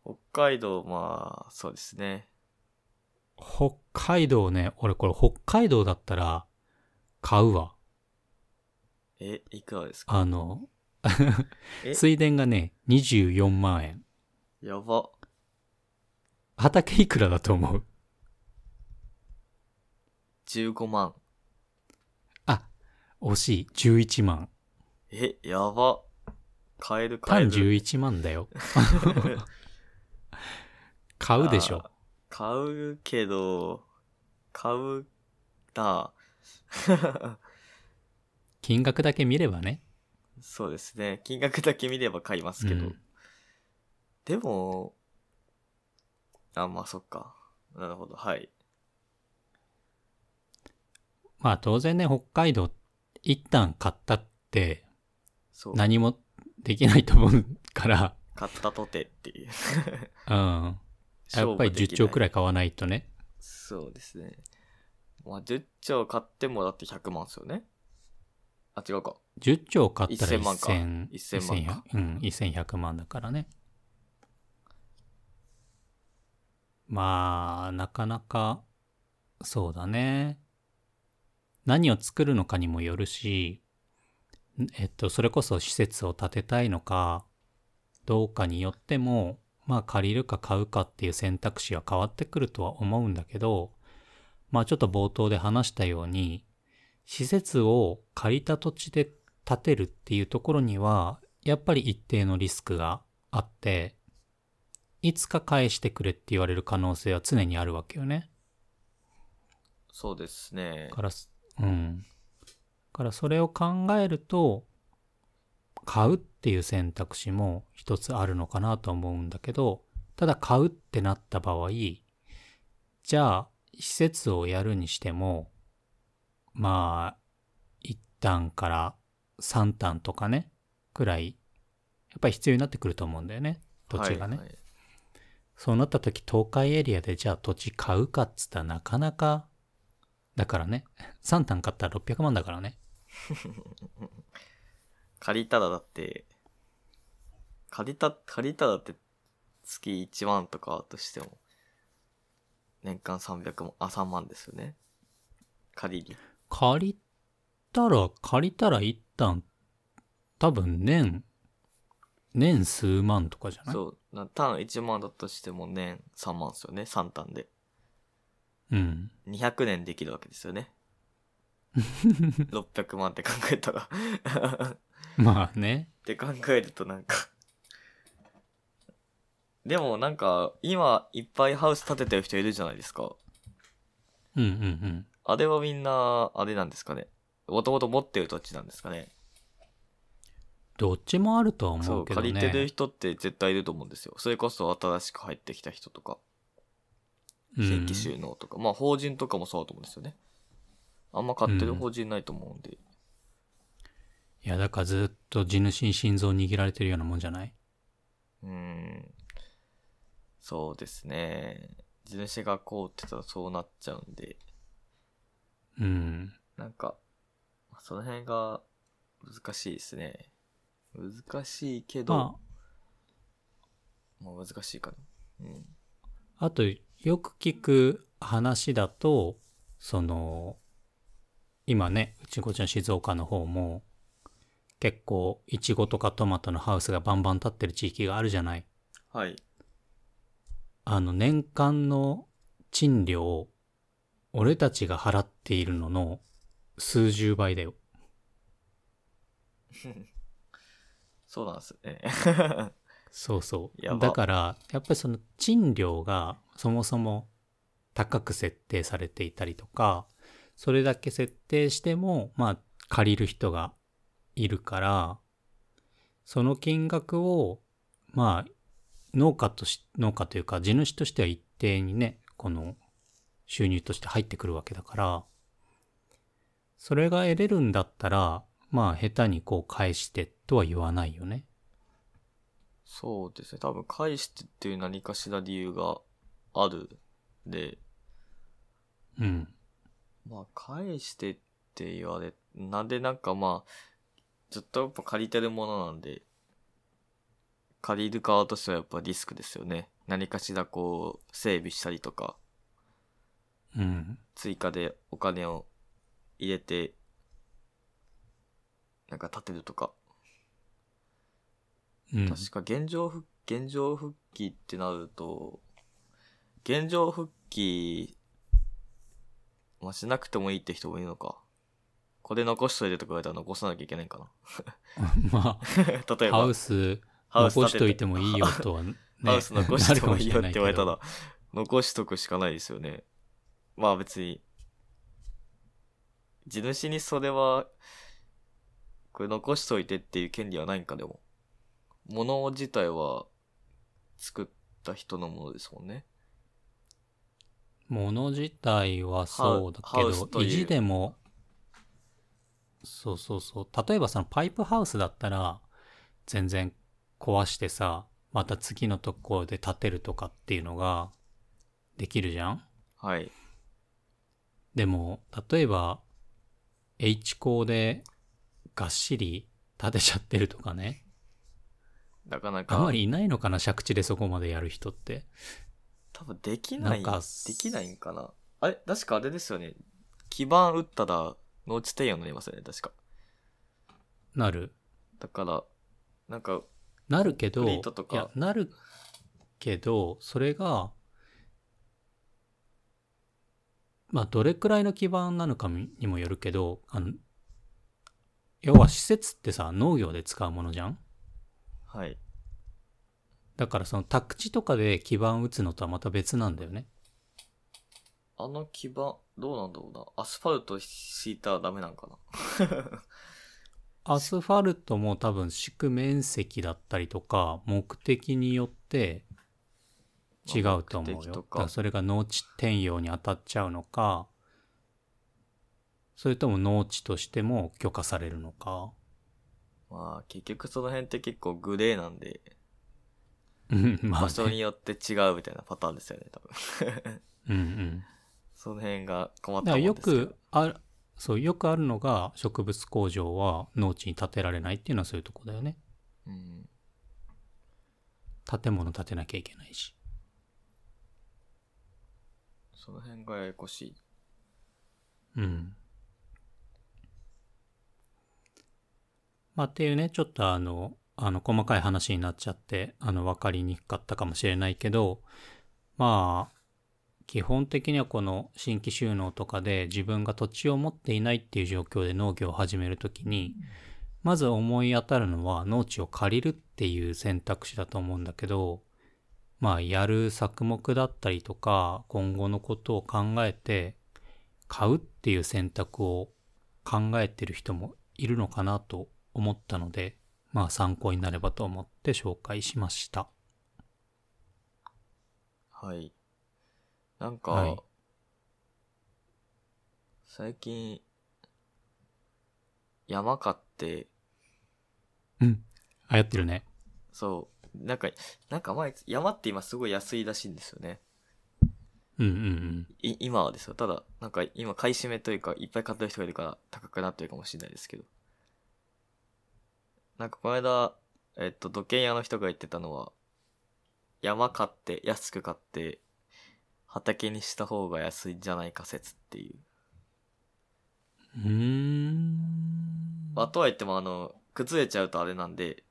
北海道、まあ、そうですね。北海道ね、俺これ北海道だったら買うわ。え、いくらですか？あの、え？水田がね、24万円。やば。畑いくらだと思う？15万。あ、惜しい。11万。え、やば。買える買え単る。11万だよ。買うでしょ。買うけど、買うな。金額だけ見ればね。そうですね。金額だけ見れば買いますけど。うんでも、あ、まあそっか。なるほど。はい。まあ当然ね、北海道一旦買ったってそう。何もできないと思うから、買ったとてっていう。うん。やっぱり10兆くらい。い買わないとね。そうですね。まあ10兆買ってもだって100万ですよね。あ、違うか。10兆買ったら1000万か1000 1000万か1100うん、1100万だからね。まあ、なかなか、そうだね。何を作るのかにもよるし、んえっと、それこそ施設を建てたいのか、どうかによっても、まあ借りるか買うかっていう選択肢は変わってくるとは思うんだけど、まあちょっと冒頭で話したように、施設を借りた土地で建てるっていうところには、やっぱり一定のリスクがあって、いつか返してくれって言われる可能性は常にあるわけよね。そうですね。からす、うん。からそれを考えると、買うっていう選択肢も一つあるのかなと思うんだけど、ただ買うってなった場合、じゃあ、施設をやるにしても、まあ、1単から3単とかね、くらい、やっぱり必要になってくると思うんだよね。土地がね。はいはいそうなった時、東海エリアでじゃあ土地買うかっつったらなかなか、だからね、3単買ったら600万だからね。借りたらだって、借りた、借りたらって月1万とかあとしても、年間300万、あ、3万ですよね。借りに。借りたら、借りたら一旦、多分年、年数万とかじゃない？そう。な単1万だとしても年3万ですよね。3単で。うん。200年できるわけですよね。600万って考えたら。まあね。って考えるとなんかでもなんか、今いっぱいハウス建ててる人いるじゃないですか。うんうんうん。あれはみんな、あれなんですかね。もともと持ってる土地なんですかね。どっちもあるとはそう、思うけどね。借りてる人って絶対いると思うんですよ。それこそ新しく入ってきた人とか、うん新規収納とか、まあ法人とかもそうだと思うんですよね。あんま買ってる法人ないと思うんで。いや、だからずっと地主に心臓を握られてるようなもんじゃない？うーん。そうですね。地主がこうって言ったらそうなっちゃうんで。うん。なんか、その辺が難しいですね。難しいけど、ままあ、難しいかな。うん。あ、あと、よく聞く話だと、その、今ね、うちこちゃん静岡の方も、結構、いちごとかトマトのハウスがバンバン立ってる地域があるじゃない。はい。あの、年間の賃料、俺たちが払っているのの数十倍だよ。そうなんですね。そうそう。だから、やっぱりその賃料がそもそも高く設定されていたりとか、それだけ設定しても、まあ、借りる人がいるから、その金額を、まあ、農家とし、農家というか地主としては一定にね、この収入として入ってくるわけだから、それが得れるんだったら、まあ、下手にこう返してとは言わないよね。そうですね。多分、返してっていう何かしら理由がある。で、うん。まあ、返してって言われ、なんでなんかまあ、ずっとやっぱ借りてるものなんで、借りる側としてはやっぱリスクですよね。何かしらこう、整備したりとか、うん。追加でお金を入れて、なんか建てるとか。うん。確か現状復、現状復帰ってなると、現状復帰、まあ、しなくてもいいって人もいるのか。これ残しといてとか言われたら残さなきゃいけないんかまな。例 あ、ハえばウ、スハウス残しとい建ててもいいよとはね。ハウス残してもいいよって言われたら、残しとくしかないですよね。まあ別に、地主にそれは、これ残しといてっていう権利はないんかでも。物自体は作った人のものですもんね。物自体はそうだハけど、意地でも、そうそうそう。例えばそのパイプハウスだったら、全然壊してさ、また次のところで建てるとかっていうのができるじゃん？はい。でも、例えば、H 校でがっしり建てちゃってるとかね。なかなか。あんまりいないのかな、借地でそこまでやる人って。多分できない、なんかできないんかな。あれ？確かあれですよね。基盤打ったら農地提案になりますよね、確か。なる。だから、なんか、なるけど、フリートとかいや、なるけど、それが、まあ、どれくらいの基盤なのかにもよるけど、あの、要は施設ってさ、農業で使うものじゃん？はい。だからその宅地とかで基盤打つのとはまた別なんだよね。あの基盤、どうなんだろうな。アスファルト敷いたらダメなんかな。アスファルトも多分敷く面積だったりとか、目的によって違うと思うよ。だそれが農地転用に当たっちゃうのか、それとも農地としても許可されるのか。まあ、結局その辺って結構グレーなんで、場所ね。によって違うみたいなパターンですよね、多分。うんうん。その辺が困ったもんですけど。くある、そう、よくあるのが植物工場は農地に建てられないっていうのはそういうとこだよね。うん。建物建てなきゃいけないし。その辺がややこしい。うん。まあ、っていうね、ちょっとあの、あの、細かい話になっちゃって、あの、わかりにくかったかもしれないけど、まあ、基本的にはこの新規収納とかで自分が土地を持っていないっていう状況で農業を始めるときに、まず思い当たるのは農地を借りるっていう選択肢だと思うんだけど、まあ、やる作目だったりとか、今後のことを考えて、買うっていう選択を考えてる人もいるのかなと思ったので、まあ参考になればと思って紹介しました。はい。なんか、はい最近、山買って、うん。流行ってるね。そう、なんか、なんか前、山って今すごい安いらしいんですよね。うんうんうん。い今はですよ。ただ、なんか今買い占めというか、いっぱい買ってる人がいるから高くなってるかもしれないですけど。なんかこの間、えっと、土建屋の人が言ってたのは、山買って、安く買って、畑にした方が安いんじゃないか説っていう。うーん。まあ、とは言ってもあの、崩れちゃうとあれなんで、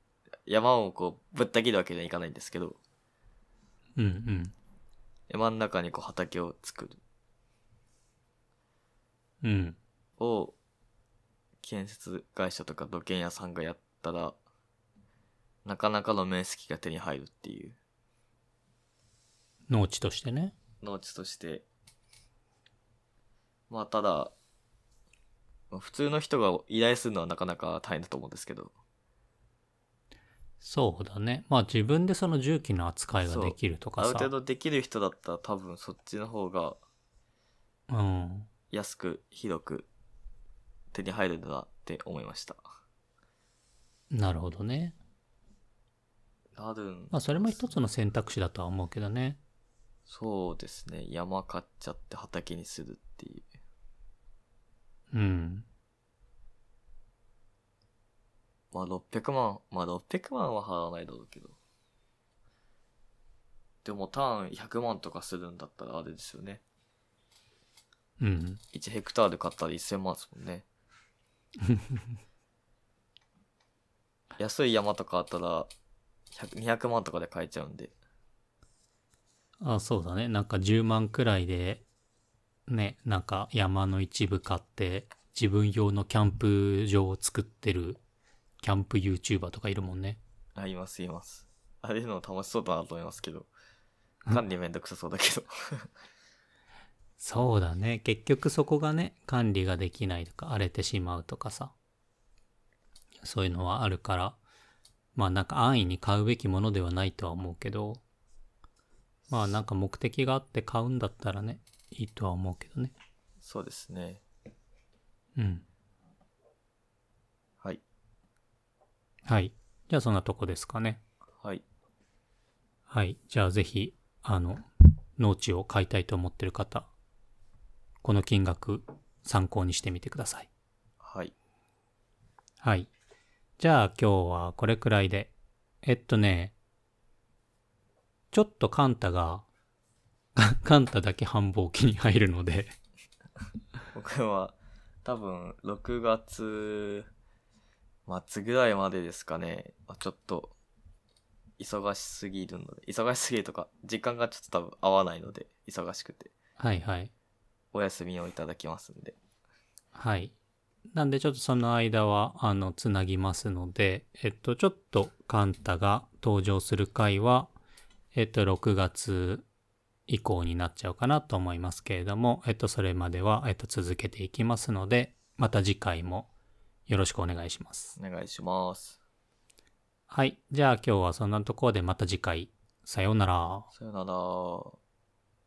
山をこう、ぶった切るわけにはいかないんですけど、うんうん。山の中にこう畑を作る。うん。を、建設会社とか土建屋さんがやったら、なかなかの面積が手に入るっていう農地としてね。農地として。まあただ、まあ普通の人が依頼するのはなかなか大変だと思うんですけど、そうだね。まあ自分でその重機の扱いができるとかさ。ある程度できる人だったら多分そっちの方がうん。安く広く手に入るんだなって思いました。なるほどね。なるんまあそれも一つの選択肢だとは思うけどね。そうですね。山買っちゃって畑にするっていう。うん。まあ600万、まあ600万は払わないだろうけど。でもターン100万とかするんだったらあれですよね。うん。1ヘクタール買ったら1000万ですもんね。安い山とかあったら100 200万とかで買えちゃうんで。あ、そうだね。なんか10万くらいで、ね、なんか山の一部買って、自分用のキャンプ場を作ってる、キャンプ YouTuber とかいるもんね。あ、いますいます。あれの楽しそうだなと思いますけど。管理めんどくさそうだけど。そうだね。結局そこがね、管理ができないとか、荒れてしまうとかさ。そういうのはあるから、まあなんか安易に買うべきものではないとは思うけど、まあなんか目的があって買うんだったらね、いいとは思うけどね。そうですね。うん。はい。はい。じゃあそんなとこですかね。はい。はい。じゃあぜひ、あの、農地を買いたいと思ってる方、この金額参考にしてみてください。はい。はい。じゃあ今日はこれくらいで。えっとね、ちょっとカンタが、カンタだけ繁忙期に入るので、僕は多分6月末ぐらいまでですかね。まあちょっと忙しすぎるので、忙しすぎるとか、時間がちょっと多分合わないので、忙しくて、はいはい。お休みをいただきますんで。はい。なんでちょっとその間は、あの、つなぎますので、えっと、ちょっとカンタが登場する回は、えっと、6月以降になっちゃうかなと思いますけれども、えっと、それまでは、えっと、続けていきますので、また次回もよろしくお願いします。お願いします。はい。じゃあ今日はそんなところでまた次回。さようなら。さよなら。